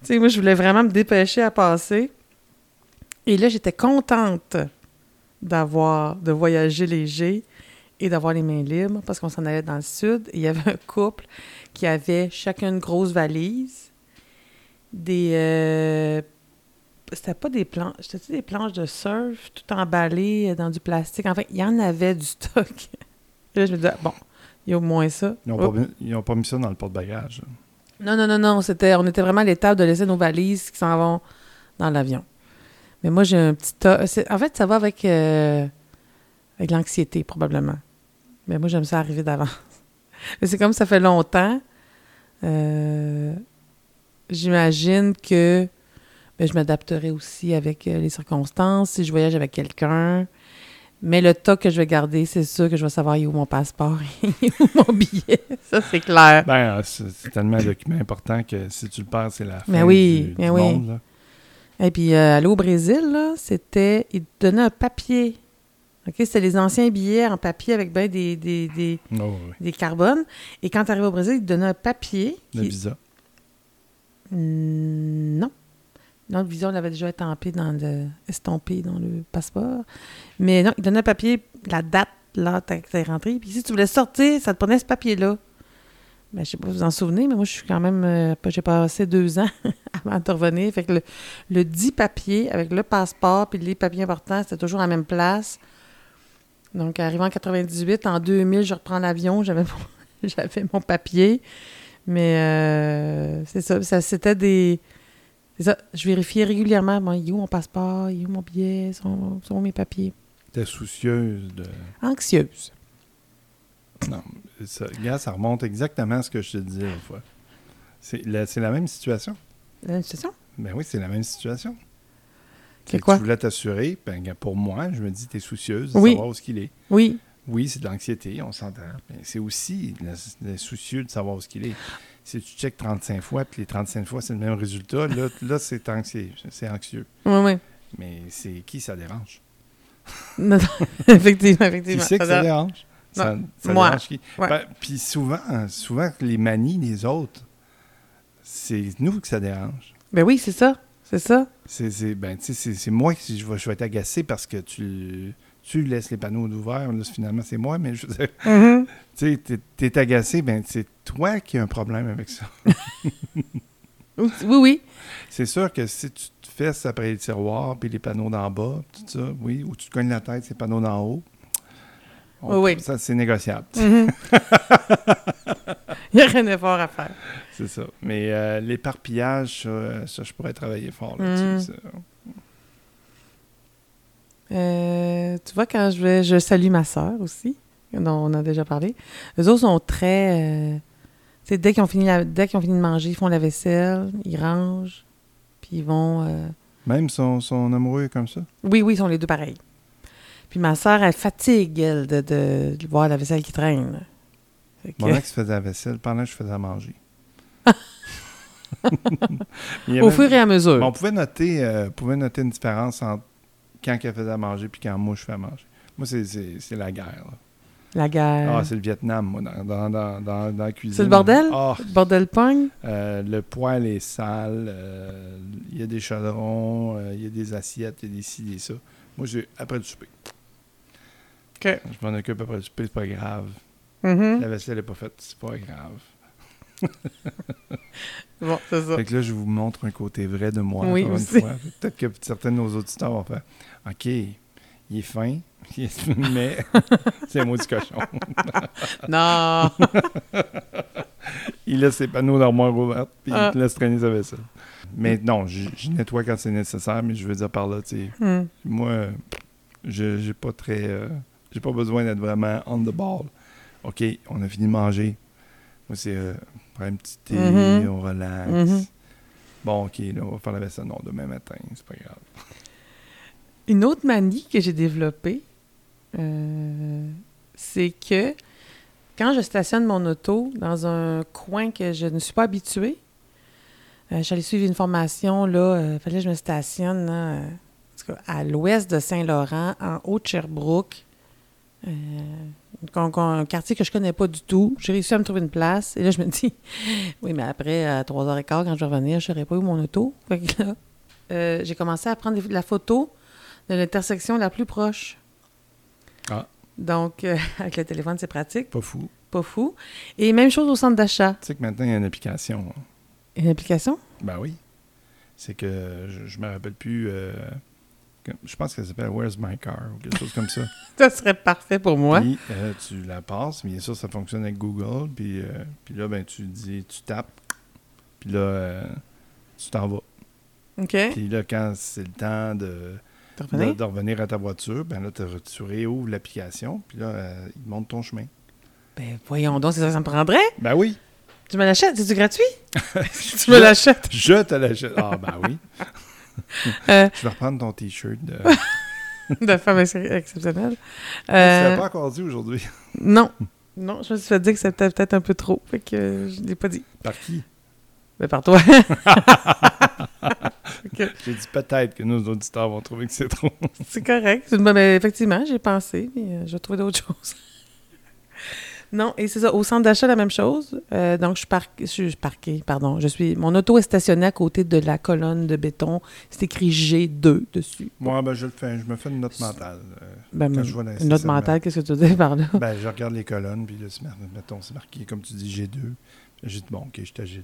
Tu sais, moi, je voulais vraiment me dépêcher à passer. Et là, j'étais contente d'avoir, de voyager léger et d'avoir les mains libres parce qu'on s'en allait dans le sud. Et il y avait un couple qui avait chacun une grosse valise, des. euh, c'était pas des planches, c'était des planches de surf tout emballées dans du plastique? En fait, il y en avait du stock. Et là, je me disais, bon, il y a au moins ça. Ils n'ont pas, ont pas mis ça dans le porte-bagages. Non, non, non, non. C'était, on était vraiment à l'étape de laisser nos valises qui s'en vont dans l'avion. Mais moi, j'ai un petit tas. En fait, ça va avec, euh, avec l'anxiété, probablement. Mais moi, j'aime ça arriver d'avance. Mais c'est comme ça fait longtemps. euh, j'imagine que ben, je m'adapterai aussi avec euh, les circonstances. Si je voyage avec quelqu'un. Mais le tas que je vais garder, c'est sûr que je vais savoir où mon passeport et où mon billet. Ça, c'est clair. Ben, c'est c'est tellement un document important que si tu le perds, c'est la fin Mais oui, du, mais du oui. monde. là. Et puis, euh, aller au Brésil, là, c'était. Ils te donnaient un papier. OK? C'était les anciens billets en papier avec ben des, des, des, Oh, oui. des carbones. Et quand tu arrives au Brésil, ils te donnaient un papier. Le qui- visa. Hmm, non. Non, le visa, on l'avait déjà étampé dans le. estampé dans le passeport. Mais non, ils donnaient un papier, la date, là, t'es rentré. Puis si tu voulais sortir, ça te prenait ce papier-là. Ben, je sais pas si vous en souvenez, mais moi, je suis quand même. euh, J'ai passé deux ans avant de revenir. Fait que le, le dit papier avec le passeport puis les papiers importants, c'était toujours à la même place. Donc, arrivant en 98, en 2000, je reprends l'avion, j'avais mon, j'avais mon papier. Mais euh, c'est ça, ça c'était des. C'est ça, je vérifiais régulièrement, bon, il est où mon passeport, il est où mon billet, sont, sont où mes papiers? T'es soucieuse de. Anxieuse. Non, ça, gars, ça remonte exactement à ce que je te disais l'autre fois. C'est la, c'est la même situation. Euh, C'est ça? Ben oui, c'est la même situation. C'est quoi? Tu voulais t'assurer, ben, pour moi, je me dis, t'es soucieuse de Oui. savoir où ce qu'il est. Oui. Oui, c'est de l'anxiété, on s'entend. Mais c'est aussi le, le soucieux de savoir où ce qu'il est. Si tu checkes 35 fois, puis les 35 fois, c'est le même résultat, là, là c'est anxieux. C'est anxieux. Oui, oui. Mais c'est qui ça dérange? Non, effectivement, Qui effectivement. c'est que Ça dérange? Ça, ça moi. dérange qui? Ouais. Ben, Puis souvent, souvent, les manies des autres, c'est nous que ça dérange. Ben oui, c'est ça. C'est ça. C'est, c'est- ben, c'est, moi qui je vais, je vais être agacé parce que tu, tu laisses les panneaux ouverts. Là, finalement, c'est moi, mais je veux dire, Mhm. tu sais, t'es, t'es agacé, ben, c'est toi qui as un problème avec ça. Oui, oui. C'est sûr que si tu te fesses après les tiroirs, puis les panneaux d'en bas, tout ça, oui, ou tu te cognes la tête, ces panneaux d'en haut, on- Oui, ça, c'est négociable. Mhm. Il n'y a rien de fort à faire. C'est ça. Mais euh, l'éparpillage, ça, ça, je pourrais travailler fort là-dessus. Mm. ça. Euh, tu vois, quand je vais, je salue ma sœur aussi, dont on a déjà parlé. Eux autres sont très. euh, tu sais, dès qu'ils ont fini la- dès qu'ils ont fini de manger, ils font la vaisselle, ils rangent, puis ils vont. euh, Même son, son amoureux est comme ça? Oui, oui, ils sont les deux pareils. Puis ma sœur, elle fatigue, elle, de, de, de voir la vaisselle qui traîne. que- Mon ex faisait la vaisselle pendant que je faisais à manger. Au fur et à mesure. Bon, on pouvait noter, euh, pouvait noter une différence entre quand elle faisait à manger puis quand moi je fais à manger. Moi, c'est- c'est c'est la guerre. là. La guerre. Ah, c'est le Vietnam, moi, dans, dans, dans, dans, la cuisine. C'est le bordel? Ah, Bordel pogne? euh, le poêle est sale, euh, il y a des chaudrons, il y a des assiettes, il y a des ci, des ça. Moi, j'ai après le souper. Je m'en occupe après le souper, c'est pas grave. Mhm. La vaisselle n'est pas faite, c'est pas grave. Bon, c'est ça. Fait que là, je vous montre un côté vrai de moi, Oui, encore une aussi. fois. Peut-être que certains de nos auditeurs vont faire OK, il est fin, mais c'est un mot du cochon. Non. Il laisse ses panneaux d'armoire ouvertes, puis Ah. il laisse traîner sa vaisselle. Mais non, je, je nettoie quand c'est nécessaire, mais je veux dire par là, tu sais, Hmm. moi, je j'ai pas très. euh, j'ai pas besoin d'être vraiment on the ball. OK, on a fini de manger. Moi, c'est. Euh, prends un petit thé, Mhm. on relaxe. Mhm. Bon, OK, là, on va faire la vaisselle. Non, demain matin, c'est pas grave. Une autre manie que j'ai développée, euh, c'est que quand je stationne mon auto dans un coin que je ne suis pas habituée, euh, j'allais suivre une formation, là, il fallait que je me stationne là, euh, cas, à l'ouest de Saint-Laurent, en haut de Sherbrooke. Euh, un quartier que je connais pas du tout. J'ai réussi à me trouver une place. Et là, je me dis, oui, mais après, à 3h15, quand je vais revenir, je n'aurai pas eu mon auto. Fait que là, euh, j'ai commencé à prendre la photo de l'intersection la plus proche. Ah. Donc, euh, avec le téléphone, c'est pratique, Pas fou. pas fou. Et même chose au centre d'achat. Tu sais que maintenant, il y a une application. hein. Une application? Ben oui. C'est que je, je me rappelle plus. Je pense qu'elle s'appelle Where's My Car ou quelque chose comme ça. Ça serait parfait pour moi. Puis euh, tu la passes, bien sûr, ça fonctionne avec Google. Puis, euh, puis là, ben, tu dis, tu tapes. Puis là, euh, tu t'en vas. OK. Puis là, quand c'est le temps de, revenir? à ta voiture, ben là, tu, réouvres l'application. Puis là, euh, il te montre ton chemin. Ben, voyons donc, c'est ça que ça me prendrait? Ben oui. Tu me l'achètes? C'est-tu gratuit? tu me l'achètes? Je te l'achète. Ah, ben oui. Euh, Je vais reprendre ton T-shirt. De... de femme ex- exceptionnelle. Tu l'as Euh, pas encore dit aujourd'hui. non. Non, je me suis fait dire que c'était peut-être un peu trop. Fait que je ne l'ai pas dit. Par qui? Mais par toi. J'ai dit peut-être que nos auditeurs vont trouver que c'est trop. C'est correct. Mais effectivement, j'ai pensé, mais euh, je vais trouver d'autres choses. Non, et c'est ça. Au centre d'achat, la même chose. Euh, donc, je par- je suis parquée, pardon. Je suis, mon auto est stationnée à côté de la colonne de béton. C'est écrit G2 dessus. Moi, ben, je le fais. Je me fais une note mentale. euh, Ben, quand je vois une note mentale, qu'est-ce que tu dis par là? Ben, je regarde les colonnes, puis là, mettons, c'est marqué, comme tu dis, G2. J'ai dit, bon, OK, j'étais à G2.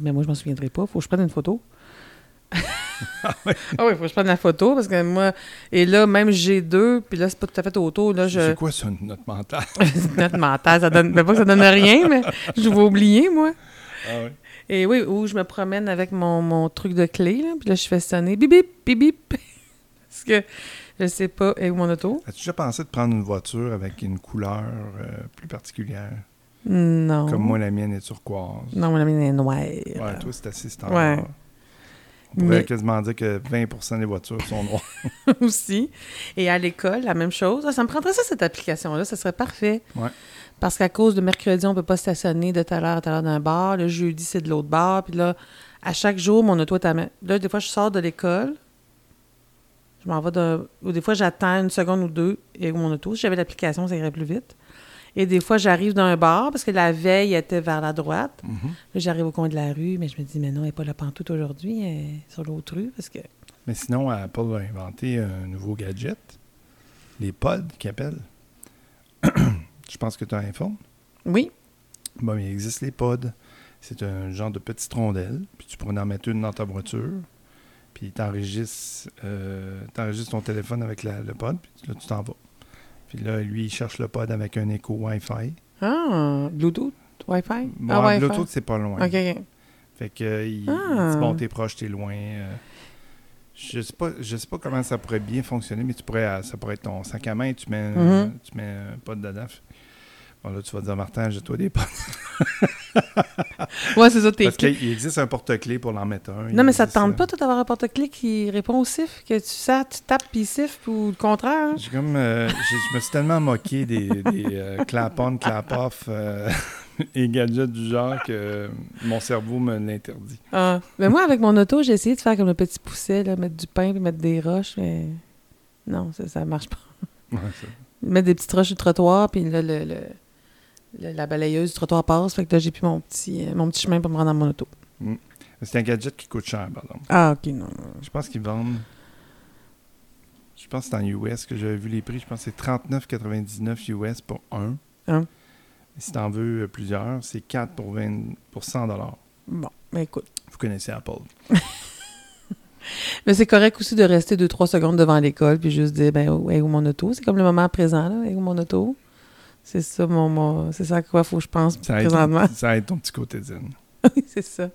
Mais moi, je m'en souviendrai pas. Faut que je prenne une photo. Ah oui, faut que je prenne la photo parce que moi. Et là, même G2, puis là, c'est pas tout à fait autour. Là, je. C'est quoi ça, une note mentale? Note mentale, ça donne. Ben, pas que ça donne rien, mais je vais oublier, moi. ah oui. Et oui, où je me promène avec mon, mon truc de clé, là, puis là, je fais sonner bip bip, bip bip. Parce que je sais pas où est mon auto. As-tu déjà pensé de prendre une voiture avec une couleur euh, plus particulière? Non. Comme moi, la mienne est turquoise. Non, mon ami est noir. Ouais, toi, c'est assez standard. Ouais. On pourrait Mais- quasiment dire que 20% des voitures sont noires. aussi. Et à l'école, la même chose. Ah, ça me prendrait ça, cette application-là. Ça serait parfait. Ouais. Parce qu'à cause de mercredi, on peut pas stationner de telle heure à telle heure d'un bar. Le jeudi, c'est de l'autre bar. Puis là, à chaque jour, mon auto est à... ma- Là, des fois, je sors de l'école. Je m'en vais de... Ou des fois, j'attends une seconde ou deux et mon auto. Si j'avais l'application, ça irait plus vite. Et des fois, j'arrive dans un bar parce que la veille était vers la droite. Mhm. Là, j'arrive au coin de la rue, mais je me dis, mais non, elle n'est pas là pantoute aujourd'hui, elle est sur l'autre rue parce que. Mais sinon, Apple a inventé un nouveau gadget, les pods qu'ils appellent. Je pense que tu as un iPhone. Oui. Bon, il existe les pods. C'est un genre de petite rondelle. Puis tu pourrais en mettre une dans ta voiture. Puis tu enregistres, ton téléphone avec la- le pod. Puis là, tu t'en vas. Puis là, lui, il cherche le pod avec un écho Wi-Fi. Ah, Bluetooth, Wi-Fi? Bon, ah, Wi-Fi. Bluetooth, c'est pas loin. OK, OK. Fait que euh, il, Ah. il dit bon, t'es proche, t'es loin. euh, je sais pas, je sais pas comment ça pourrait bien fonctionner, mais tu pourrais, euh, ça pourrait être ton sac à main, tu mets, Mhm. tu mets un pot dedans. Bon là, tu vas dire Martin, jette-toi des potes. Ouais, c'est ça, t'es Parce qu'il existe un porte-clés pour l'en mettre un. Non, mais ça te tente pas, toi, d'avoir un porte-clés qui répond au siffle, que tu, ça, tu tapes puis siffle, ou le contraire? hein? J'ai comme, euh, je me suis tellement moqué des, des euh, clap-on, clap-off euh, et gadgets du genre que mon cerveau me l'interdit. Ah. Mais moi, avec mon auto, j'ai essayé de faire comme le petit pousset, là, mettre du pain puis mettre des roches, mais non, ça, ça marche pas. Ouais, ça. Mettre des petites roches sur le trottoir, puis là, le, le- le- la balayeuse du trottoir passe, fait que là, j'ai plus mon petit, euh, mon petit chemin pour me rendre dans mon auto. C'est un gadget qui coûte cher, pardon. Ah, OK, non. Je pense qu'ils vendent. Je pense que c'est en US que j'avais vu les prix. Je pense que c'est 39,99 US pour un. Et si tu en veux euh, plusieurs, c'est 4 pour, 20, pour 100 Bon, ben écoute. Vous connaissez Apple. Mais c'est correct aussi de rester 2-3 secondes devant l'école puis juste dire, ben, où est où mon auto? C'est comme le moment présent, là. Est où mon auto? C'est ça, mon, mon- c'est ça à quoi faut que je pense Ça aide, présentement. ça aide ton petit côté zen. oui, c'est ça.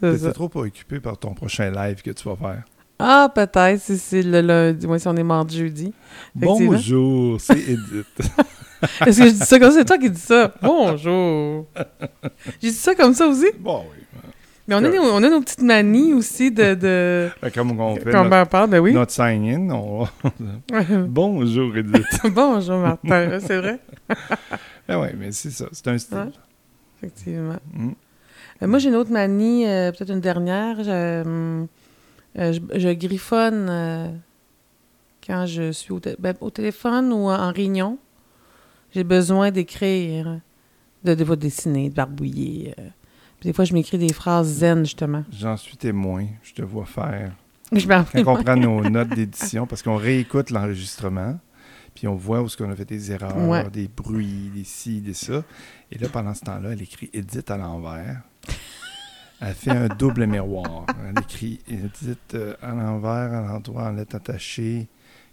T'es trop pas occupé par ton prochain live que tu vas faire? Ah, peut-être, si c'est le lundi. Moi, si on est mardi jeudi. Bonjour, c'est Edith. Est-ce que je dis ça comme ça? C'est toi qui dis ça. Bonjour. J'ai dit ça comme ça aussi? bon, oui. Mais on a, nos, on a nos petites manies aussi de. de... Fait Comme on fait Quand notre, on parle, ben oui. notre sign-in, on Bonjour, Edith. Bonjour, Martin. C'est vrai, ben oui, mais c'est ça. C'est un style. Ouais. effectivement. Mm. Euh, moi, j'ai une autre manie, euh, peut-être une dernière. Je, euh, je, je griffonne euh, quand je suis au, ben, au téléphone ou en réunion. J'ai besoin d'écrire, de, de, de dessiner, de barbouiller. Des fois, je m'écris des phrases zen, justement. J'en suis témoin. Je te vois faire. Je m'en Quand on prend nos notes d'édition, parce qu'on réécoute l'enregistrement, puis on voit où est-ce qu'on a fait des erreurs, Ouais. des bruits, des ci, des ça. Et là, pendant ce temps-là, elle écrit Edith à l'envers. Elle fait un double miroir. Elle écrit Edith euh, à l'envers, à l'endroit, en lettres attachées,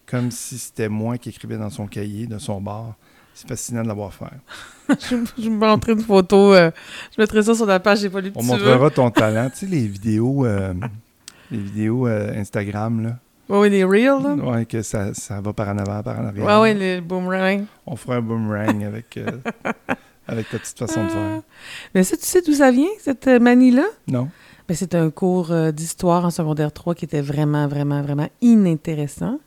comme si c'était moi qui écrivais dans son cahier, de son bord. C'est fascinant de l'avoir fait. je, je vais montrer une photo. euh, je mettrai ça sur la page J'ai pas lu On montrera ton talent. Tu sais, les vidéos, euh, les vidéos euh, Instagram, là. Ouais, oui, les reels, là. Ouais, que ça, ça va par en avant, par en arrière. Ouais, ouais, les boomerangs. On fera un boomerang avec, avec ta petite façon de faire. Mais ça, tu sais d'où ça vient, cette manie-là? Non? Ben, c'est un cours d'histoire en secondaire 3 qui était vraiment, vraiment, vraiment inintéressant.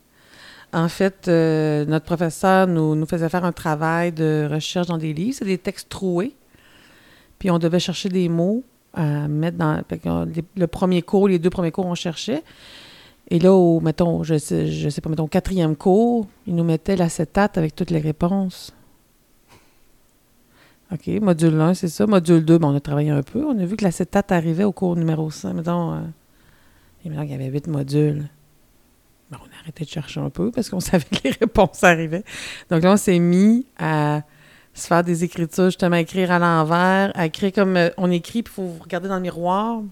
En fait, euh, notre professeur nous, faisait faire un travail de recherche dans des livres. C'est des textes troués. Puis on devait chercher des mots à mettre dans... le premier cours, les deux premiers cours, on cherchait. Et là, au, mettons, je sais, je sais pas, mettons, quatrième cours, il nous mettait l'acétate avec toutes les réponses. OK, module 1, c'est ça. Module 2, ben, on a travaillé un peu. On a vu que l'acétate arrivait au cours numéro 5. Mettons, euh, qu'il y avait 8 modules. Ben, on a arrêté de chercher un peu parce qu'on savait que les réponses arrivaient. Donc là, on s'est mis à se faire des écritures, justement, à écrire à l'envers, à écrire comme euh, on écrit, puis il faut regarder dans le miroir.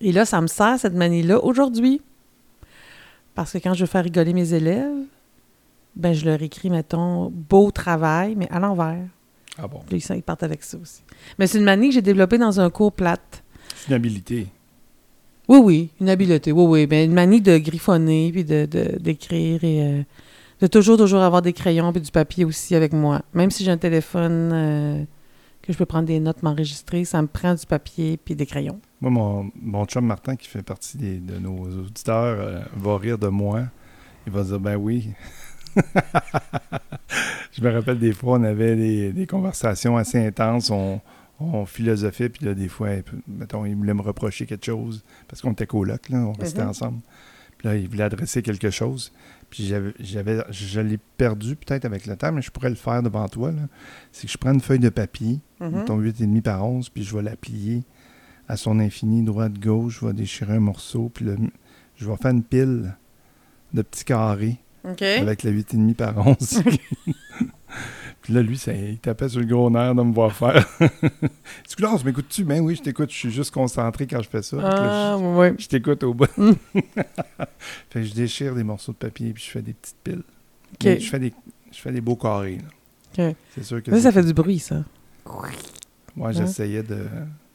Et là, ça me sert, cette manie-là, aujourd'hui. Parce que quand je veux faire rigoler mes élèves, ben je leur écris, mettons, beau travail, mais à l'envers. Ah bon? Puis ils partent avec ça aussi. Mais c'est une manie que j'ai développée dans un cours plate. C'est une habilité. Oui, oui, une habileté. Oui, oui. Mais une manie de griffonner, puis de, d'écrire et euh, de toujours, toujours avoir des crayons puis du papier aussi avec moi. Même si j'ai un téléphone euh, que je peux prendre des notes, m'enregistrer, ça me prend du papier puis des crayons. Moi, mon, mon chum Martin, qui fait partie des- de nos auditeurs, euh, va rire de moi. Il va dire Ben oui. Je me rappelle des fois, on avait des, des conversations assez intenses. On philosophait, puis là, des fois, mettons, il voulait me reprocher quelque chose parce qu'on était coloc, là, on restait Mhm. ensemble. Puis là, il voulait adresser quelque chose. Puis j'avais, je l'ai perdu peut-être avec le temps, mais je pourrais le faire devant toi. là. C'est que je prends une feuille de papier, Mhm. mettons 8,5 par 11, puis je vais la plier à son infini, droite-gauche. Je vais déchirer un morceau, puis le- je vais faire une pile de petits carrés avec la 8,5 par 11. puis là, lui, ça, il tapait sur le gros nerf de me voir faire. Excuse-moi, m'écoutes-tu? Ben oui, je t'écoute. Je suis juste concentré quand je fais ça. Là, Ah, ouais. je, je t'écoute au bout. Mm. fait que je déchire des morceaux de papier puis je fais des petites piles. Mais Je fais des, je fais des beaux carrés. là. OK. C'est sûr que Ça, fait du bruit, ça. Moi, j'essayais de.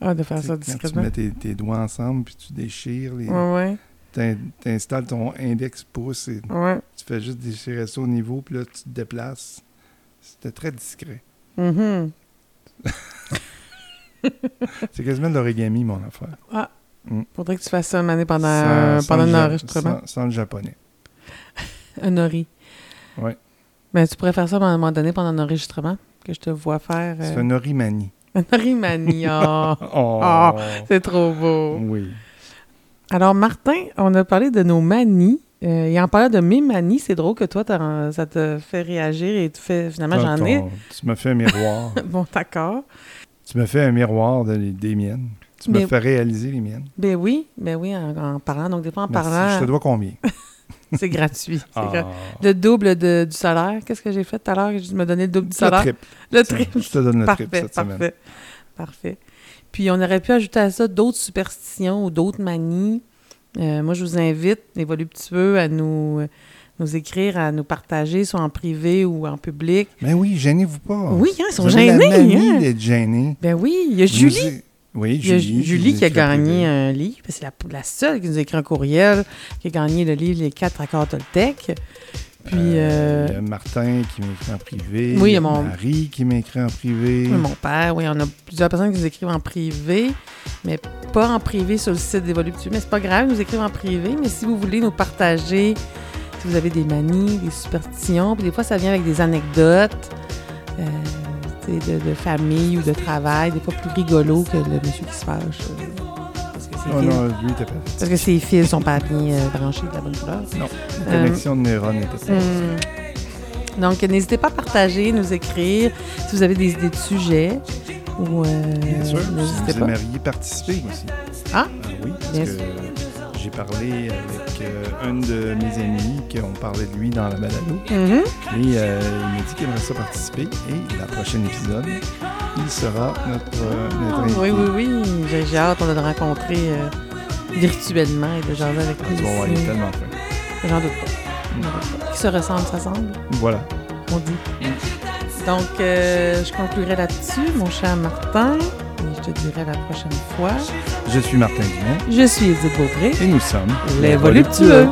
Ah, de faire tu ça quand tu discrètement. mets tes, tes doigts ensemble puis tu déchires. Les, Ouais, ouais. t'in- T'installes ton index pouce et Ouais. tu fais juste déchirer ça au niveau puis là, tu te déplaces. C'était très discret. Mhm. C'est quasiment de l'origami, mon affaire. Faudrait que tu fasses ça une année pendant, Sans- sans pendant le un enregistrement. Sans, sans le japonais. Un nori. Ouais. Mais tu pourrais faire ça à un moment donné pendant un enregistrement, que je te vois faire. C'est euh, un orimani. Un orimani. oh. Oh! Ah, C'est trop beau. oui. Alors, Martin, on a parlé de nos manies. Euh, et en parlant de mes manies, c'est drôle que toi, ça te fait réagir et tu fais finalement, j'en ai. Tu m'as fait un miroir. Bon, d'accord. tu m'as fait un miroir de- des miennes. Tu Mais- m'as fait réaliser les miennes. Ben oui, ben oui, en, en parlant. Donc, des fois, en Merci. parlant, Je te dois combien? c'est gratuit. Ah, gra- Le double de- du salaire. Qu'est-ce que j'ai fait tout à l'heure? Je me donné le double du le salaire. Le Tiens, triple. Je te donne le Parfait, triple cette semaine. parfait. Parfait. Puis on aurait pu ajouter à ça d'autres superstitions ou d'autres manies. Euh, moi, je vous invite, les voluptueux, à nous, euh, nous écrire, à nous partager, soit en privé ou en public. Mais oui, gênez-vous pas. Oui, hein, ils sont avez gênés. La hein. d'être gêné. Ben oui, il y a Julie. nous Oui, Il y a Julie. Julie, qui a gagné un livre. C'est la, la seule qui nous a écrit un courriel, qui a gagné le livre Les quatre accords Toltec. Puis, Euh, Il y a Martin qui m'écrit en privé. Oui, il y a mon- Marie qui m'écrit en privé. Oui, mon père, oui, on a plusieurs personnes qui nous écrivent en privé, mais pas en privé sur le site des Voluptueux. Mais c'est pas grave, ils nous écrivent en privé. Mais si vous voulez nous partager, si vous avez des manies, des superstitions, puis des fois ça vient avec des anecdotes euh, de, de famille ou de travail, des fois plus rigolo que le monsieur qui se fâche. euh, Oh fils- non, lui, t'as pas parce que ses fils sont pas bien euh, branchés de la bonne couleur. La Euh, connexion de neurones était pas. Hmm. Donc, n'hésitez pas à partager, nous écrire si vous avez des idées de sujets. Ou, euh, Bien sûr. Si vous aimeriez participer aussi. Ah? oui, parce Bien que j'ai parlé avec euh, un de mes amis, qu'on parlait de lui dans la balado. Mhm. Et euh, il m'a dit qu'il aimerait ça participer. Et la prochaine épisode, il sera notre, euh, notre Ah, invité. oui, oui, oui. J'ai- hâte on de le rencontrer virtuellement et de jaser avec Ah, lui. voir, il est tellement fin. J'en doute pas. Pas. Qui se ressemble, ça semble, Voilà. on dit. Donc, euh, je conclurai là-dessus, mon cher Martin. Et je te dirai la prochaine fois. Je suis Martin Dumont Je suis Edith Beaupré. et nous sommes Les voluptueux.